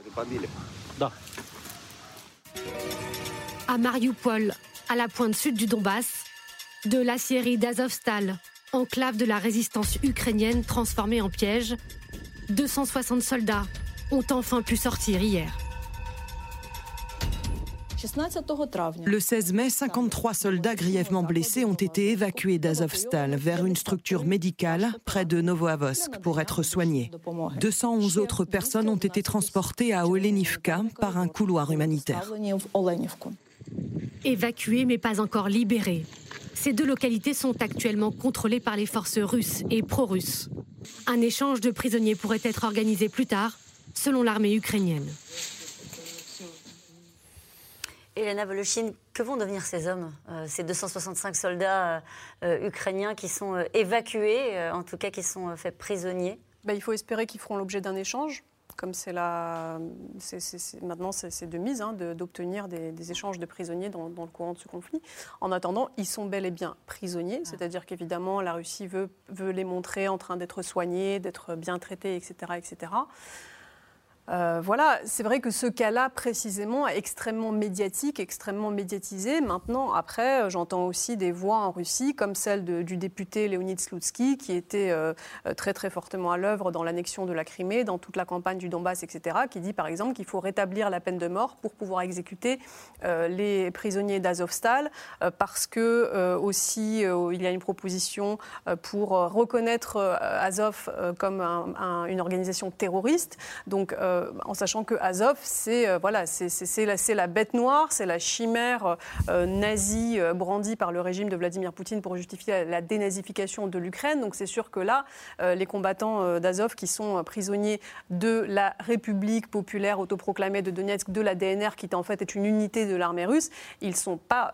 Speaker 7: À Mariupol, à la pointe sud du Donbass, de l'acierie d'Azovstal, enclave de la résistance ukrainienne transformée en piège, 260 soldats ont enfin pu sortir hier.
Speaker 8: Le 16 mai, 53 soldats grièvement blessés ont été évacués d'Azovstal vers une structure médicale près de Novoavosk pour être soignés. 211 autres personnes ont été transportées à Olenivka par un couloir humanitaire.
Speaker 7: Évacuées mais pas encore libérées. Ces deux localités sont actuellement contrôlées par les forces russes et pro-russes. Un échange de prisonniers pourrait être organisé plus tard, selon l'armée ukrainienne.
Speaker 1: Elena Voloshin, que vont devenir ces hommes, euh, ces 265 soldats euh, euh, ukrainiens qui sont évacués, en tout cas qui sont faits prisonniers?
Speaker 5: Bah, Il faut espérer qu'ils feront l'objet d'un échange. comme c'est la, maintenant c'est de mise hein, d'obtenir des, échanges de prisonniers dans, le courant de ce conflit. En attendant, ils sont bel et bien prisonniers, ah. c'est-à-dire qu'évidemment la Russie veut, veut les montrer en train d'être soignés, d'être bien traités, etc., etc. Euh, voilà, c'est vrai que ce cas-là, précisément, est extrêmement médiatique, extrêmement médiatisé. Maintenant, après, euh, j'entends aussi des voix en Russie, comme celle du député Léonid Slutsky, qui était euh, très très fortement à l'œuvre dans l'annexion de la Crimée, dans toute la campagne du Donbass, etc., qui dit par exemple qu'il faut rétablir la peine de mort pour pouvoir exécuter les prisonniers d'Azovstal, parce que aussi il y a une proposition pour reconnaître Azov comme une organisation terroriste. Euh, en sachant que Azov, c'est euh, voilà, c'est la, la, bête noire, c'est la chimère euh, nazie brandie par le régime de Vladimir Poutine pour justifier la dénazification de l'Ukraine. Donc c'est sûr que là, les combattants d'Azov qui sont prisonniers de la République populaire autoproclamée de Donetsk, de la DNR, qui en fait est une unité de l'armée russe, ils ne sont pas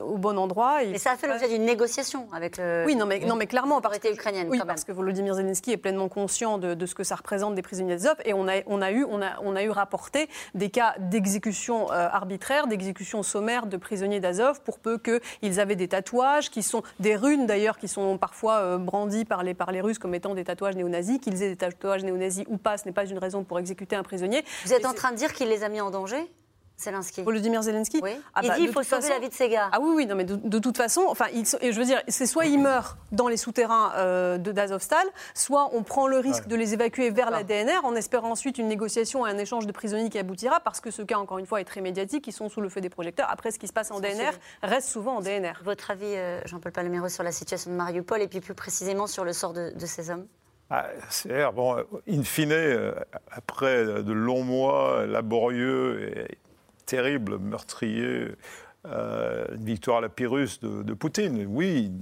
Speaker 5: au bon endroit.
Speaker 1: Mais ça a fait l'objet d'une négociation avec le...
Speaker 5: Oui, non mais, non, mais clairement.
Speaker 1: Parce ukrainienne,
Speaker 5: oui, parce que Volodymyr Zelensky est pleinement conscient de, de, ce que ça représente des prisonniers d'Azov et on a on a eu, on a, on a eu rapporté des cas d'exécution euh, arbitraire, d'exécution sommaire de prisonniers d'Azov pour peu qu'ils avaient des tatouages, qui sont des runes d'ailleurs, qui sont parfois euh, brandis par les, par les Russes comme étant des tatouages néo-nazis. Qu'ils aient des tatouages néo-nazis ou pas, ce n'est pas une raison pour exécuter un prisonnier.
Speaker 1: Vous êtes en train de dire qu'il les a mis en danger? Zelensky.
Speaker 5: Volodymyr Zelensky
Speaker 1: oui. Ah il bah, dit qu'il faut sauver la vie de ses gars.
Speaker 5: Ah oui, oui, non, mais de, toute façon, enfin, il, et je veux dire, c'est soit il meurt dans les souterrains euh, de d'Azovstal, soit on prend le risque de les évacuer vers la DNR en espérant ensuite une négociation et un échange de prisonniers qui aboutira, parce que ce cas, encore une fois, est très médiatique, ils sont sous le feu des projecteurs. Après, ce qui se passe en DNR reste souvent en DNR.
Speaker 1: Votre avis, euh, Jean-Paul Palomero, sur la situation de Mariupol et puis plus précisément sur le sort de, ces hommes?
Speaker 3: Ah, c'est bon, in fine, euh, après de longs mois laborieux et terrible, meurtrier, euh, une victoire à la Pyrrhus de, Poutine. Oui,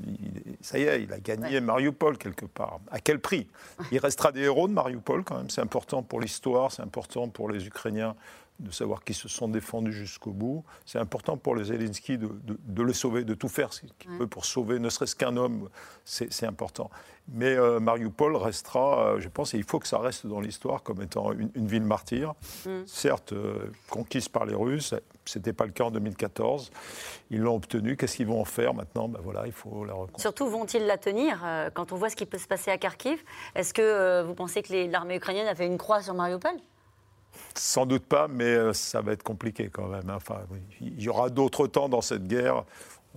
Speaker 3: ça y est, il a gagné Mariupol quelque part. À quel prix? Il restera des héros de Mariupol quand même. C'est important pour l'histoire, c'est important pour les Ukrainiens de savoir qu'ils se sont défendus jusqu'au bout. C'est important pour les Zelensky de, le sauver, de tout faire ce qu'il peut pour sauver ne serait-ce qu'un homme. C'est important. Mais euh, Mariupol restera, euh, je pense, et il faut que ça reste dans l'histoire comme étant une, ville martyre. Mm. Certes, euh, conquise par les Russes, ce n'était pas le cas en 2014. Ils l'ont obtenue. Qu'est-ce qu'ils vont en faire maintenant? Ben voilà, il faut la reconquérir.
Speaker 1: Surtout, vont-ils la tenir Quand on voit ce qui peut se passer à Kharkiv, est-ce que vous pensez que l'armée ukrainienne a fait une croix sur Mariupol?
Speaker 3: Sans doute pas, mais ça va être compliqué quand même. Hein. Enfin, il y aura d'autres temps dans cette guerre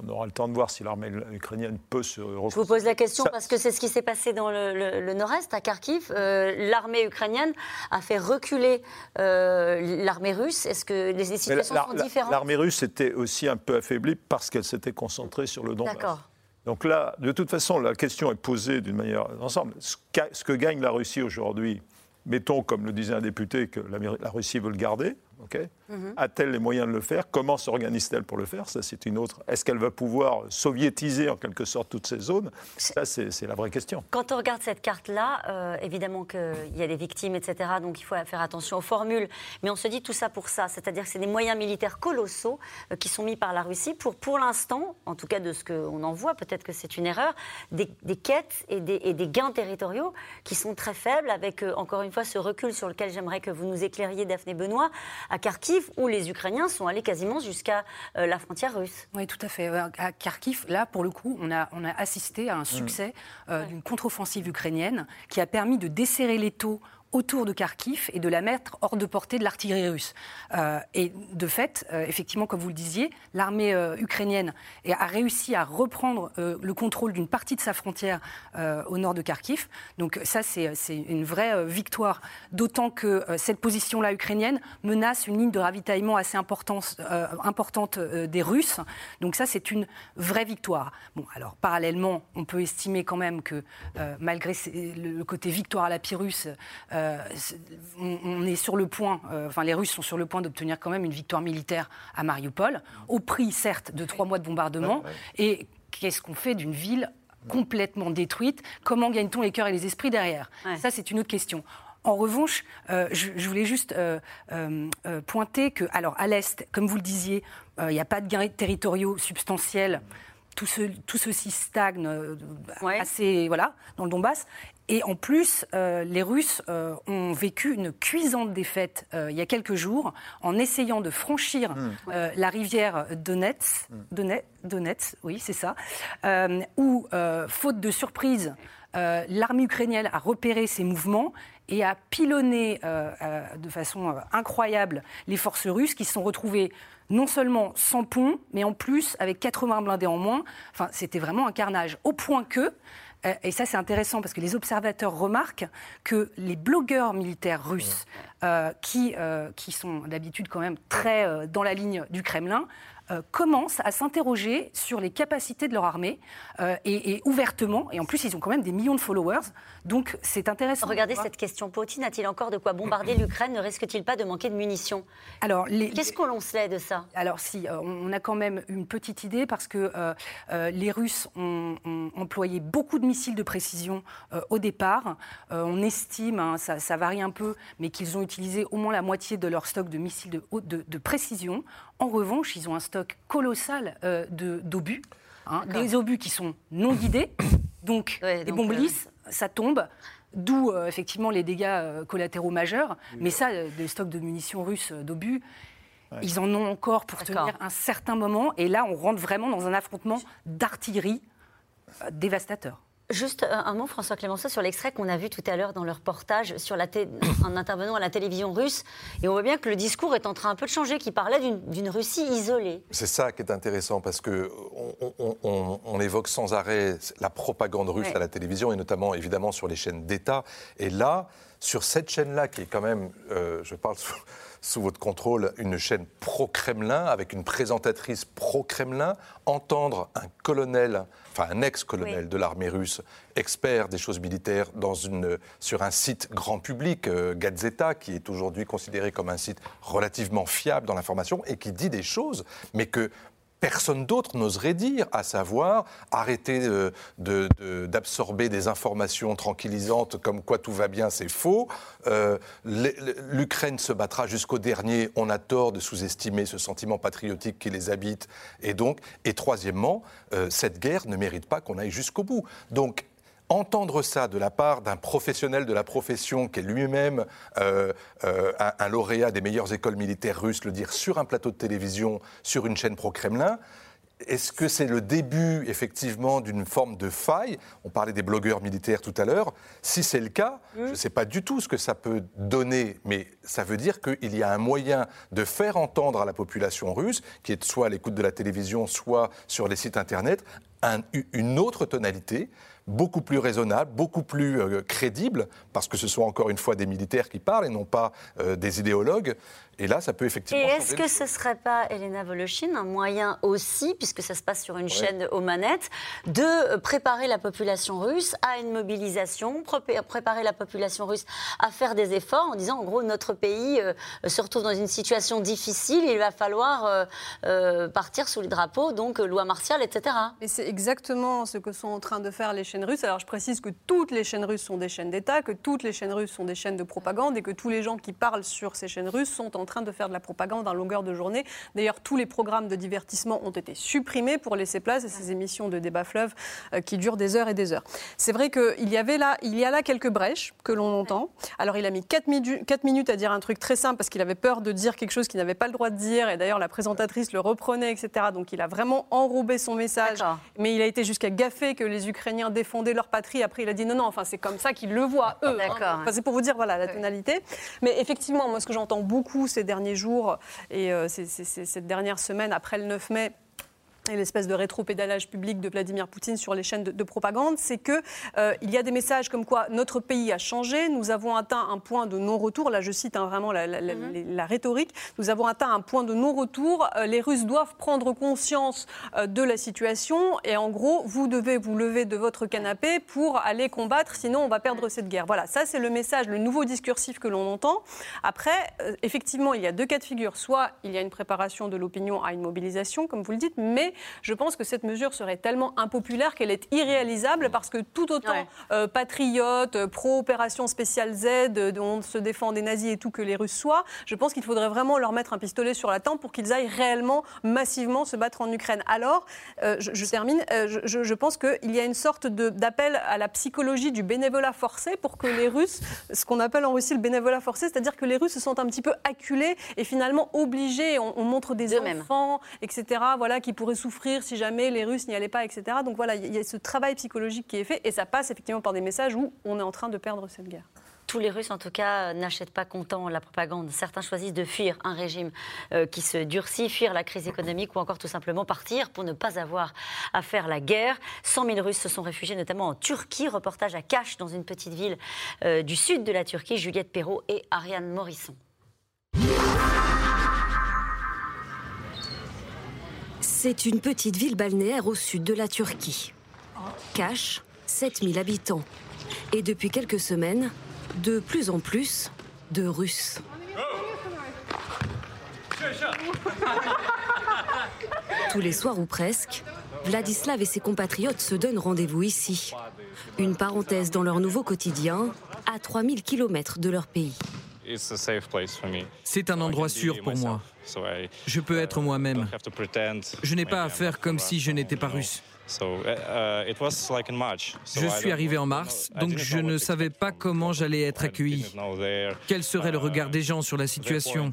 Speaker 3: on aura le temps de voir si l'armée ukrainienne peut se
Speaker 1: Je vous pose la question parce que c'est ce qui s'est passé dans le, nord-est, à Kharkiv. Euh, l'armée ukrainienne a fait reculer euh, l'armée russe. Est-ce que les, situations sont différentes?
Speaker 3: L'armée russe était aussi un peu affaiblie parce qu'elle s'était concentrée sur le Donbass. D'accord. Donc là, de toute façon, la question est posée d'une manière ensemble. Ce que gagne la Russie aujourd'hui, mettons, comme le disait un député, que la Russie veut le garder, Mhm. A-t-elle les moyens de le faire? Comment s'organise-t-elle pour le faire? Ça, c'est une autre. Est-ce qu'elle va pouvoir soviétiser en quelque sorte toutes ces zones? Ça, c'est la vraie question.
Speaker 1: Quand on regarde cette carte-là, euh, évidemment qu'il y a des victimes, etc. Donc il faut faire attention aux formules. Mais on se dit tout ça pour ça. C'est-à-dire que c'est des moyens militaires colossaux euh, qui sont mis par la Russie pour, pour l'instant, en tout cas de ce qu'on en voit, peut-être que c'est une erreur, des, quêtes et des, et des, gains territoriaux qui sont très faibles, avec euh, encore une fois ce recul sur lequel j'aimerais que vous nous éclairiez, Daphné Benoît, à Kharkiv, où les Ukrainiens sont allés quasiment jusqu'à euh, la frontière russe.
Speaker 4: Oui, tout à fait. À Kharkiv, là, pour le coup, on a, on a assisté à un succès euh, d'une contre-offensive ukrainienne qui a permis de desserrer les taux autour de Kharkiv et de la mettre hors de portée de l'artillerie russe. Euh, et de fait, euh, effectivement, comme vous le disiez, l'armée euh, ukrainienne a réussi à reprendre le contrôle d'une partie de sa frontière au nord de Kharkiv. Donc ça, c'est une vraie victoire, d'autant que cette position-là ukrainienne menace une ligne de ravitaillement assez importante, importante des Russes. Donc ça, c'est une vraie victoire. Bon, alors parallèlement, on peut estimer quand même que malgré le côté victoire à la Pyrrhus, euh, on, est sur le point, euh, enfin les Russes sont sur le point d'obtenir quand même une victoire militaire à Mariupol, au prix certes de trois mois de bombardement. Et qu'est-ce qu'on fait d'une ville complètement détruite? Comment gagne-t-on les cœurs et les esprits derrière? Ça, c'est une autre question. En revanche, euh, je, voulais juste pointer que, alors à l'Est, comme vous le disiez, il n'y a pas de gains territoriaux substantiels tout, tout, ceci stagne assez, voilà, dans le Donbass. Et en plus, les Russes ont vécu une cuisante défaite il y a quelques jours en essayant de franchir hmm. la rivière Donetsk, hmm. Donetsk, oui, c'est ça, où, faute de surprise, l'armée ukrainienne a repéré ces mouvements et a pilonné euh, euh, de façon euh, incroyable les forces russes qui se sont retrouvées non seulement sans pont, mais en plus avec 80 blindés en moins. Enfin, c'était vraiment un carnage. Au point que, et ça c'est intéressant parce que les observateurs remarquent que les blogueurs militaires russes, qui, qui sont d'habitude quand même très dans la ligne du Kremlin, euh, commencent à s'interroger sur les capacités de leur armée euh, et, ouvertement. Et en plus, ils ont quand même des millions de followers. Donc, c'est intéressant.
Speaker 1: Regardez cette question. Poutine a-t-il encore de quoi bombarder l'Ukraine? Ne risque-t-il pas de manquer de munitions? Alors, Qu'est-ce qu'on sait de ça?
Speaker 4: Alors, si, euh, on a quand même une petite idée parce que les Russes ont, employé beaucoup de missiles de précision au départ. on estime, hein, ça, varie un peu, mais qu'ils ont utilisé au moins la moitié de leur stock de missiles de, de, de précision. En revanche, ils ont un stock colossal euh, d'obus, hein, des obus qui sont non guidés, donc les bombes euh, lisses, ça tombe. D'où euh, effectivement les dégâts collatéraux majeurs. Mais ça, des stocks de munitions russes d'obus, ils en ont encore pour tenir un certain moment. Et là, on rentre vraiment dans un affrontement d'artillerie dévastateur.
Speaker 1: Juste un mot, François Clémenceau, sur l'extrait qu'on a vu tout à l'heure dans le reportage sur la en intervenant à la télévision russe. Et on voit bien que le discours est en train un peu de changer, qui parlait d'une Russie isolée.
Speaker 2: C'est ça qui est intéressant, parce qu'on on, évoque sans arrêt la propagande russe à la télévision, et notamment évidemment sur les chaînes d'État. Et là, sur cette chaîne-là, qui est quand même, euh, je parle sous votre contrôle une chaîne pro-Kremlin, avec une présentatrice pro-Kremlin, entendre un colonel, enfin un ex-colonel de l'armée russe, expert des choses militaires, dans une, sur un site grand public, euh, Gazeta, qui est aujourd'hui considéré comme un site relativement fiable dans l'information, et qui dit des choses, mais que personne d'autre n'oserait dire, à savoir arrêter d'absorber des informations tranquillisantes comme quoi tout va bien, c'est faux. Euh, L'Ukraine se battra jusqu'au dernier. On a tort de sous-estimer ce sentiment patriotique qui les habite. Et donc, et troisièmement, euh, cette guerre ne mérite pas qu'on aille jusqu'au bout. Donc, entendre ça de la part d'un professionnel de la profession qui est lui-même euh, euh, un, lauréat des meilleures écoles militaires russes, le dire sur un plateau de télévision, sur une chaîne pro-Kremlin, est-ce que c'est le début, effectivement, d'une forme de faille? On parlait des blogueurs militaires tout à l'heure. Si c'est le cas, je ne sais pas du tout ce que ça peut donner, mais ça veut dire qu'il y a un moyen de faire entendre à la population russe, qui est soit à l'écoute de la télévision, soit sur les sites Internet, une autre tonalité, beaucoup plus raisonnable, beaucoup plus euh, crédible, parce que ce sont encore une fois des militaires qui parlent et non pas euh, des idéologues. Et là, ça peut effectivement.
Speaker 1: Et est-ce que ce ne serait pas, Elena Voloshin, un moyen aussi, puisque ça se passe sur une chaîne aux manettes, de préparer la population russe à une mobilisation, préparer la population russe à faire des efforts en disant, en gros, notre pays euh, se retrouve dans une situation difficile, il va falloir partir sous les drapeaux, donc loi martiale, etc.
Speaker 5: Et c'est exactement ce que sont en train de faire les chaînes russes. Alors je précise que toutes les chaînes russes sont des chaînes d'État, que toutes les chaînes russes sont des chaînes de propagande et que tous les gens qui parlent sur ces chaînes russes sont en train de faire de la propagande en longueur de journée. D'ailleurs, tous les programmes de divertissement ont été supprimés pour laisser place à ces émissions de débat fleuve euh, qui durent des heures et des heures. C'est vrai qu'il y avait là, il y a là quelques brèches que l'on entend. Alors il a mis 4, minutes à dire un truc très simple parce qu'il avait peur de dire quelque chose qu'il n'avait pas le droit de dire et d'ailleurs la présentatrice le reprenait, etc. Donc il a vraiment enrobé son message, mais il a été jusqu'à gaffer que les Ukrainiens défendaient leur patrie. Après, il a dit non, non, enfin, c'est comme ça qu'ils le voient, eux. Hein. c'est pour vous dire, voilà, la tonalité. Mais effectivement, moi, ce que j'entends beaucoup ces derniers jours et euh, cette dernière semaine après le 9 mai, et l'espèce de rétro-pédalage public de Vladimir Poutine sur les chaînes de, propagande, c'est qu'il euh, y a des messages comme quoi notre pays a changé, nous avons atteint un point de non-retour, là je cite hein, vraiment mhm. la, rhétorique, nous avons atteint un point de non-retour, euh, les Russes doivent prendre conscience euh, de la situation. Et en gros, vous devez vous lever de votre canapé pour aller combattre, sinon on va perdre cette guerre. Voilà, ça c'est le message, le nouveau discursif que l'on entend. Après, effectivement, il y a deux cas de figure, soit il y a une préparation de l'opinion à une mobilisation, comme vous le dites, mais je pense que cette mesure serait tellement impopulaire qu'elle est irréalisable parce que tout autant euh, patriotes, euh, pro-opération spéciale Z, dont se défend des nazis et tout que les Russes soient, je pense qu'il faudrait vraiment leur mettre un pistolet sur la tempe pour qu'ils aillent réellement, massivement se battre en Ukraine. Alors, je, termine, je, je, pense qu'il y a une sorte d'appel à la psychologie du bénévolat forcé pour que les Russes, ce qu'on appelle en Russie le bénévolat forcé, c'est-à-dire que les Russes se sentent un petit peu acculés et finalement obligés. On, montre des enfants, etc., voilà, qui pourraient souffrir si jamais les Russes n'y allaient pas, etc. Donc voilà, il y a ce travail psychologique qui est fait et ça passe effectivement par des messages où on est en train de perdre cette guerre
Speaker 1: tous les Russes, en tout cas, n'achètent pas content la propagande. Certains choisissent de fuir un régime euh, qui se durcit, fuir la crise économique ou encore tout simplement partir pour ne pas avoir à faire la guerre. 100 000 Russes se sont réfugiés notamment en Turquie. Reportage à Kash, dans une petite ville euh, du sud de la Turquie. Juliette Perrault et Ariane Morisson.
Speaker 11: C'est une petite ville balnéaire au sud de la Turquie. Kash, 7000 habitants. Et depuis quelques semaines, de plus en plus de Russes. Tous les soirs ou presque, Vladislav et ses compatriotes se donnent rendez-vous ici. Une parenthèse dans leur nouveau quotidien, à 3000 km de leur pays.
Speaker 6: C'est un endroit sûr pour moi. Je peux être moi-même. Je n'ai pas à faire comme si je n'étais pas russe. Uh, je suis arrivé en mars, donc je ne savais pas comment j'allais être accueilli. Quel serait le regard des gens sur la situation?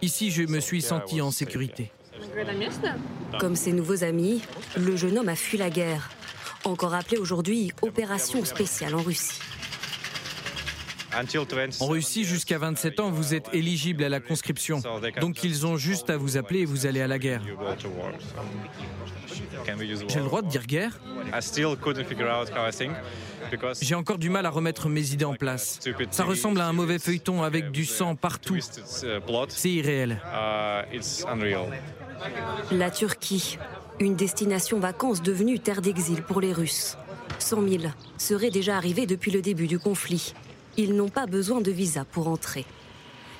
Speaker 6: Ici, je me suis senti en sécurité.
Speaker 11: Comme ses nouveaux amis, le jeune homme a fui la guerre, encore appelée aujourd'hui opération spéciale en Russie.
Speaker 6: En Russie, jusqu'à 27 ans, vous êtes éligible à la conscription. Donc ils ont juste à vous appeler et vous allez à la guerre. J'ai le droit de dire guerre? J'ai encore du mal à remettre mes idées en place. Ça ressemble à un mauvais feuilleton avec du sang partout. C'est irréel.
Speaker 11: La Turquie, une destination vacances devenue terre d'exil pour les Russes. 100 000 seraient déjà arrivés depuis le début du conflit. Ils n'ont pas besoin de visa pour entrer.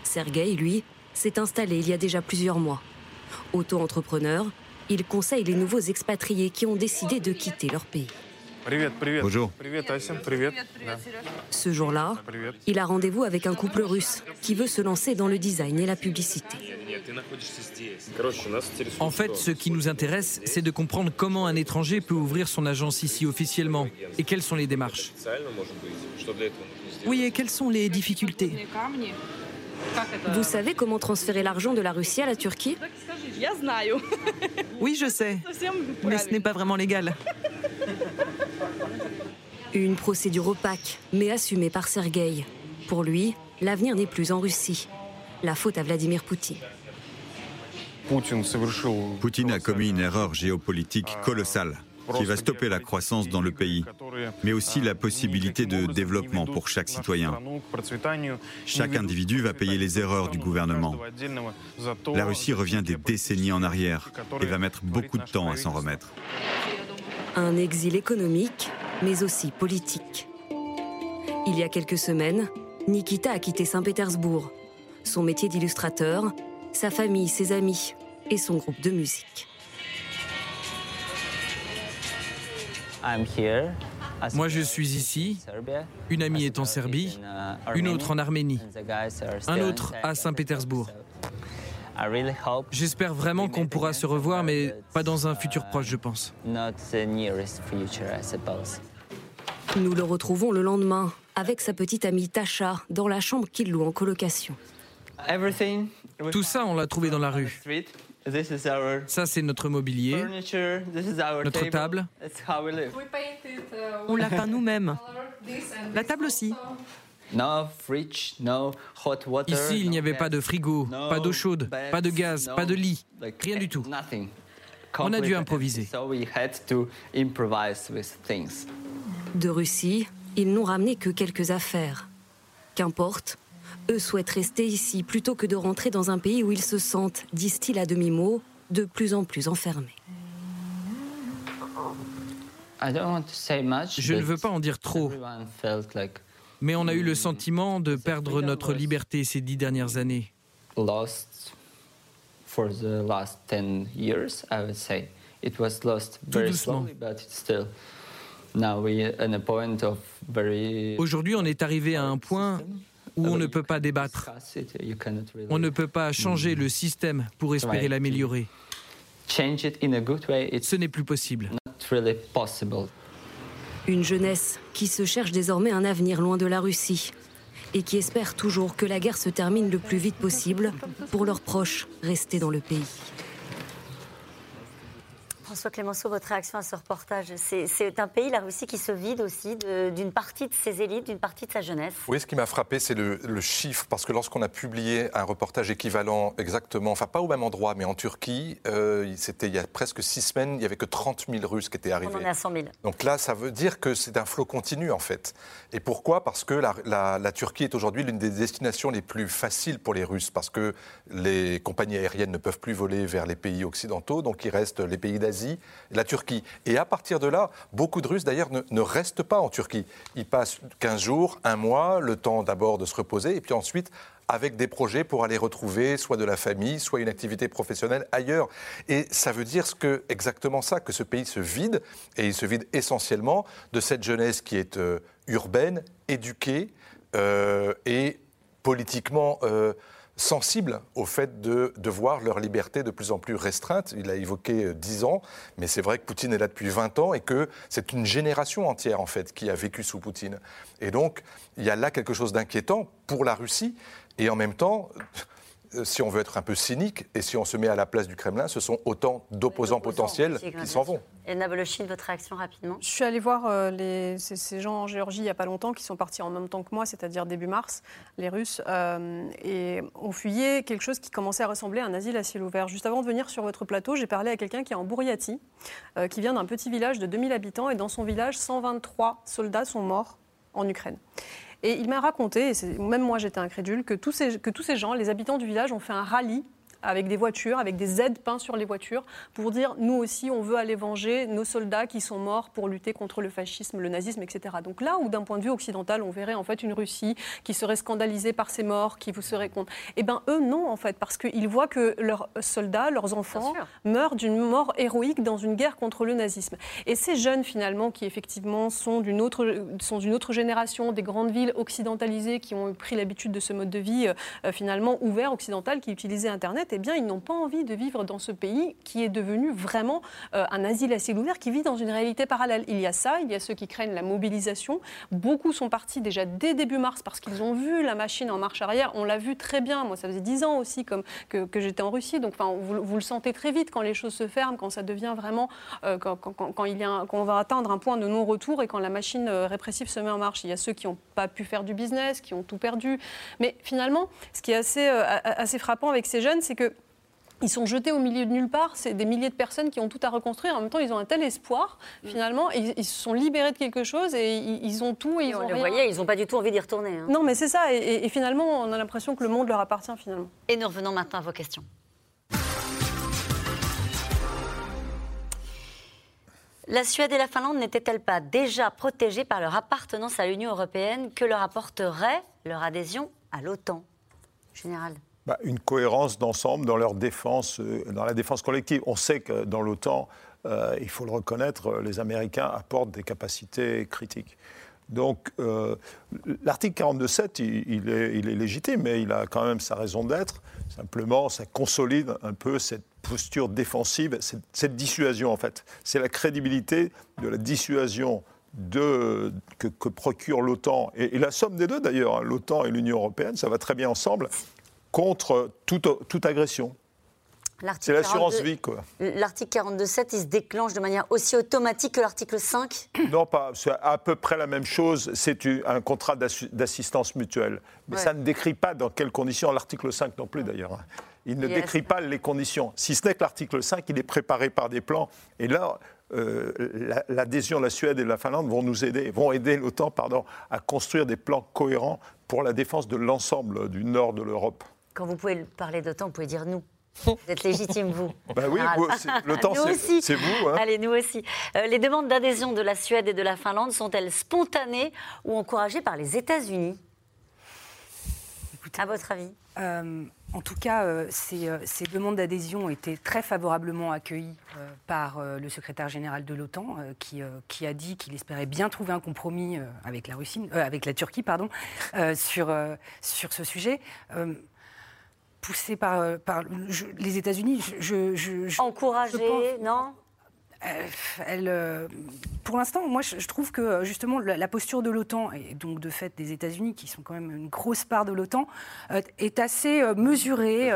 Speaker 11: Sergei, lui, s'est installé il y a déjà plusieurs mois. Auto-entrepreneur, il conseille les nouveaux expatriés qui ont décidé de quitter leur pays.
Speaker 9: Bonjour.
Speaker 11: Ce jour-là, il a rendez-vous avec un couple russe qui veut se lancer dans le design et la publicité.
Speaker 6: En fait, ce qui nous intéresse, c'est de comprendre comment un étranger peut ouvrir son agence ici officiellement et quelles sont les démarches.
Speaker 8: Oui, et quelles sont les difficultés
Speaker 11: Vous savez comment transférer l'argent de la Russie à la Turquie
Speaker 8: Oui, je sais. Mais ce n'est pas vraiment légal.
Speaker 11: Une procédure opaque, mais assumée par Sergueï. Pour lui, l'avenir n'est plus en Russie. La faute à Vladimir Poutine.
Speaker 9: Poutine a commis une erreur géopolitique colossale qui va stopper la croissance dans le pays, mais aussi la possibilité de développement pour chaque citoyen. Chaque individu va payer les erreurs du gouvernement. La Russie revient des décennies en arrière et va mettre beaucoup de temps à s'en remettre.
Speaker 11: Un exil économique, mais aussi politique. Il y a quelques semaines, Nikita a quitté Saint-Pétersbourg. Son métier d'illustrateur, sa famille, ses amis et son groupe de musique.
Speaker 6: Moi, je suis ici. Une amie est en Serbie, une autre en Arménie, un autre à Saint-Pétersbourg. J'espère vraiment qu'on pourra se revoir, mais pas dans un futur proche, je pense.
Speaker 11: Nous le retrouvons le lendemain avec sa petite amie Tasha dans la chambre qu'il loue en colocation.
Speaker 6: Tout ça, on l'a trouvé dans la rue. Ça, c'est notre mobilier, notre table.
Speaker 8: On l'a peint nous-mêmes. La table aussi.
Speaker 6: Ici, il n'y avait pas de frigo, pas d'eau chaude, pas de gaz, pas de lit, rien du tout. On a dû improviser.
Speaker 11: De Russie, ils n'ont ramené que quelques affaires. Qu'importe, eux souhaitent rester ici plutôt que de rentrer dans un pays où ils se sentent, disent-ils à demi-mot, de plus en plus enfermés.
Speaker 6: Je ne veux pas en dire trop, mais on a eu le sentiment de perdre notre liberté ces dix dernières années.
Speaker 12: for the last 10 years, I would say. It was lost very slowly, but it's still now we at a point of very.
Speaker 6: Aujourd'hui, on est arrivé à un point où on ne peut pas débattre. On ne peut pas changer le système pour espérer l'améliorer. Ce n'est plus possible.
Speaker 11: Une jeunesse qui se cherche désormais un avenir loin de la Russie et qui espère toujours que la guerre se termine le plus vite possible pour leurs proches restés dans le pays.
Speaker 1: François Clémenceau, votre réaction à ce reportage C'est un pays, la Russie, qui se vide aussi d'une partie de ses élites, d'une partie de sa jeunesse.
Speaker 2: Oui, ce qui m'a frappé, c'est le, chiffre, parce que lorsqu'on a publié un reportage équivalent exactement, enfin pas au même endroit, mais en Turquie, euh, c'était il y a presque six semaines, il n'y avait que 30 000 Russes qui étaient arrivés.
Speaker 1: On en est à 100 000.
Speaker 2: Donc là, ça veut dire que c'est un flot continu, en fait. Et pourquoi? Parce que la, la Turquie est aujourd'hui l'une des destinations les plus faciles pour les Russes, parce que les compagnies aériennes ne peuvent plus voler vers les pays occidentaux, donc il reste les pays d'Asie la Turquie. Et à partir de là, beaucoup de Russes d'ailleurs ne, restent pas en Turquie. Ils passent 15 jours, un mois, le temps d'abord de se reposer, et puis ensuite avec des projets pour aller retrouver soit de la famille, soit une activité professionnelle ailleurs. Et ça veut dire que, exactement ça, que ce pays se vide, et il se vide essentiellement de cette jeunesse qui est euh, urbaine, éduquée euh, et politiquement euh, sensibles au fait de, voir leur liberté de plus en plus restreinte. Il a évoqué 10 euh, ans, mais c'est vrai que Poutine est là depuis 20 ans et que c'est une génération entière en fait qui a vécu sous Poutine. Et donc il y a là quelque chose d'inquiétant pour la Russie et en même temps si on veut être un peu cynique, et si on se met à la place du Kremlin, ce sont autant d'opposants potentiels qui s'en vont.
Speaker 1: Et Nabolochine, votre réaction rapidement?
Speaker 5: Je suis allée voir euh, les, ces, gens en Géorgie il n'y a pas longtemps, qui sont partis en même temps que moi, c'est-à-dire début mars, les Russes, euh, et ont fuyé quelque chose qui commençait à ressembler à un asile à ciel ouvert. Juste avant de venir sur votre plateau, j'ai parlé à quelqu'un qui est en Bouriati, qui vient d'un petit village de 2000 habitants, et dans son village, 123 soldats sont morts en Ukraine. Et il m'a raconté, et même moi j'étais incrédule, que tous, ces, que tous ces gens, les habitants du village, ont fait un rallye avec des voitures, avec des aides peints sur les voitures, pour dire nous aussi, on veut aller venger nos soldats qui sont morts pour lutter contre le fascisme, le nazisme, etc. Donc là où, d'un point de vue occidental, on verrait en fait une Russie qui serait scandalisée par ces morts, qui vous serait contre, eh bien eux non en fait, parce qu'ils voient que leurs soldats, leurs enfants meurent d'une mort héroïque dans une guerre contre le nazisme. Et ces jeunes finalement, qui effectivement sont d'une autre, sont d'une autre génération, des grandes villes occidentalisées, qui ont pris l'habitude de ce mode de vie euh, finalement ouvert occidental, qui utilisaient Internet, eh bien, ils n'ont pas envie de vivre dans ce pays qui est devenu vraiment euh, un asile à ciel ouvert, qui vit dans une réalité parallèle. Il y a ça, il y a ceux qui craignent la mobilisation. Beaucoup sont partis déjà dès début mars parce qu'ils ont vu la machine en marche arrière. On l'a vu très bien. Moi, ça faisait dix ans aussi comme, que, j'étais en Russie. Donc, vous, le sentez très vite quand les choses se ferment, quand ça devient vraiment, euh, quand, quand, quand on va atteindre un point de non-retour et quand la machine euh, répressive se met en marche. Il y a ceux qui n'ont pas pu faire du business, qui ont tout perdu. Mais finalement, ce qui est assez, assez frappant avec ces jeunes, c'est que ils sont jetés au milieu de nulle part. C'est des milliers de personnes qui ont tout à reconstruire. En même temps, ils ont un tel espoir, mm. finalement. Ils, se sont libérés de quelque chose et ils, ont tout. Et ils
Speaker 1: on
Speaker 5: ont
Speaker 1: le voyait, ils n'ont pas du tout envie d'y retourner. Hein.
Speaker 5: Non, mais c'est ça. Et, finalement, on a l'impression que le monde leur appartient, finalement.
Speaker 1: Et nous revenons maintenant à vos questions. La Suède et la Finlande n'étaient-elles pas déjà protégées par leur appartenance à l'Union européenne que leur apporterait leur adhésion à l'OTAN Général?
Speaker 3: Bah, une cohérence d'ensemble dans leur défense, euh, dans la défense collective. On sait que dans l'OTAN, euh, il faut le reconnaître, euh, les Américains apportent des capacités critiques. Donc, l'article 42.7, il, est, il, est, légitime, mais il a quand même sa raison d'être. Simplement, ça consolide un peu cette posture défensive, cette, dissuasion, en fait. C'est la crédibilité de la dissuasion que, procure l'OTAN, et, la somme des deux d'ailleurs, hein, l'OTAN et l'Union européenne, ça va très bien ensemble, contre toute, toute agression. C'est l'assurance vie, quoi.
Speaker 1: L'article 42.7, il se déclenche de manière aussi automatique que l'article 5
Speaker 3: Non, pas. C'est à peu près la même chose. C'est un contrat d'assistance mutuelle. Mais ça ne décrit pas dans quelles conditions, l'article 5 non plus d'ailleurs. Hein. Il ne décrit pas les conditions. Si ce n'est que l'article 5, il est préparé par des plans. Et là, euh, l'adhésion de la Suède et de la Finlande vont nous aider, vont aider l'OTAN pardon, à construire des plans cohérents pour la défense de l'ensemble du nord de l'Europe.
Speaker 1: Quand vous pouvez parler d'OTAN, vous pouvez dire nous. Vous êtes légitime, vous.
Speaker 3: Ben oui, l'OTAN, c'est vous. Hein.
Speaker 1: Allez, nous aussi. Euh, les demandes d'adhésion de la Suède et de la Finlande sont-elles spontanées ou encouragées par les États-Unis? À votre avis?
Speaker 4: Euh, En tout cas, euh, ces, ces, demandes d'adhésion ont été très favorablement accueillies par le secrétaire général de l'OTAN, qui, qui, a dit qu'il espérait bien trouver un compromis avec la Russie, avec la Turquie, pardon, sur, sur ce sujet poussé par, par les États-Unis.
Speaker 1: Je, je, Encouragé, non?
Speaker 4: euh, elle, euh, pour l'instant, moi, je, trouve que euh, justement la, posture de l'OTAN et donc de fait des États-Unis, qui sont quand même une grosse part de l'OTAN, est assez mesurée,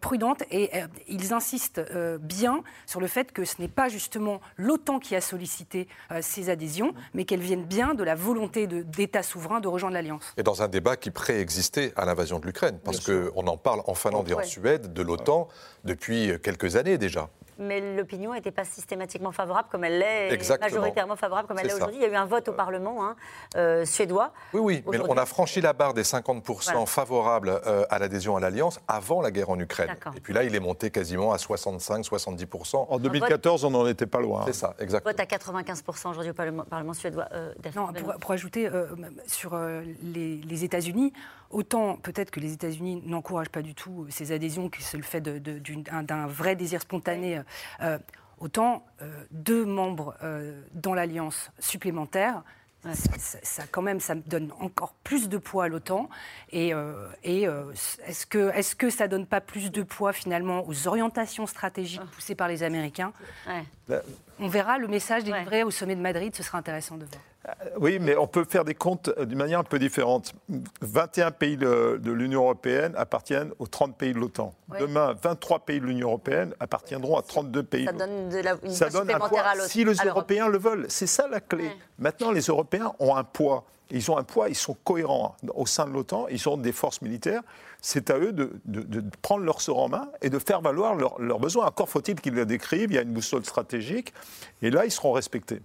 Speaker 4: prudente, et ils insistent bien sur le fait que ce n'est pas justement l'OTAN qui a sollicité ces adhésions, mais qu'elles viennent bien de la volonté d'États souverains de rejoindre l'alliance.
Speaker 2: Et dans un débat qui préexistait à l'invasion de l'Ukraine, parce qu'on en parle en Finlande et en Suède de l'OTAN depuis quelques années déjà
Speaker 1: mais l'opinion n'était pas systématiquement favorable comme elle l'est, majoritairement favorable comme elle l'est aujourd'hui. Il y a eu un vote au Parlement hein, euh, suédois.
Speaker 2: Oui, oui, mais on a franchi la barre des 50% favorables euh, à l'adhésion à l'Alliance avant la guerre en Ukraine. Et puis là, il est monté quasiment à 65-70%.
Speaker 3: En 2014, on n'en était pas loin.
Speaker 2: C'est ça, exactement.
Speaker 1: Vote à 95% aujourd'hui au Parlement, suédois.
Speaker 4: Euh, non, pour, ajouter, sur les, les États-Unis, autant peut-être que les États-Unis n'encouragent pas du tout ces adhésions, que c'est le fait d'un vrai désir spontané, euh, autant euh, deux membres euh, dans l'alliance supplémentaire ça, quand même, ça me donne encore plus de poids à l'OTAN. Et, et est-ce que, est que ça donne pas plus de poids finalement aux orientations stratégiques ah. poussées par les Américains? On verra le message délivré au sommet de Madrid, ce sera intéressant de voir.
Speaker 3: Euh, oui, mais on peut faire des comptes euh, d'une manière un peu différente. 21 pays de, l'Union européenne appartiennent aux 30 pays de l'OTAN. Demain, 23 pays de l'Union européenne appartiendront à 32 pays.
Speaker 1: Ça donne, de la, une ça donne un
Speaker 3: poids si les Européens le veulent. C'est ça la clé. Maintenant, les Européens ont un poids. Ils ont un poids, ils sont cohérents au sein de l'OTAN, ils ont des forces militaires. C'est à eux de, prendre leur sort en main et de faire valoir leurs besoins. Encore faut-il qu'ils le décrivent, il y a une boussole stratégique, et là, ils seront respectés.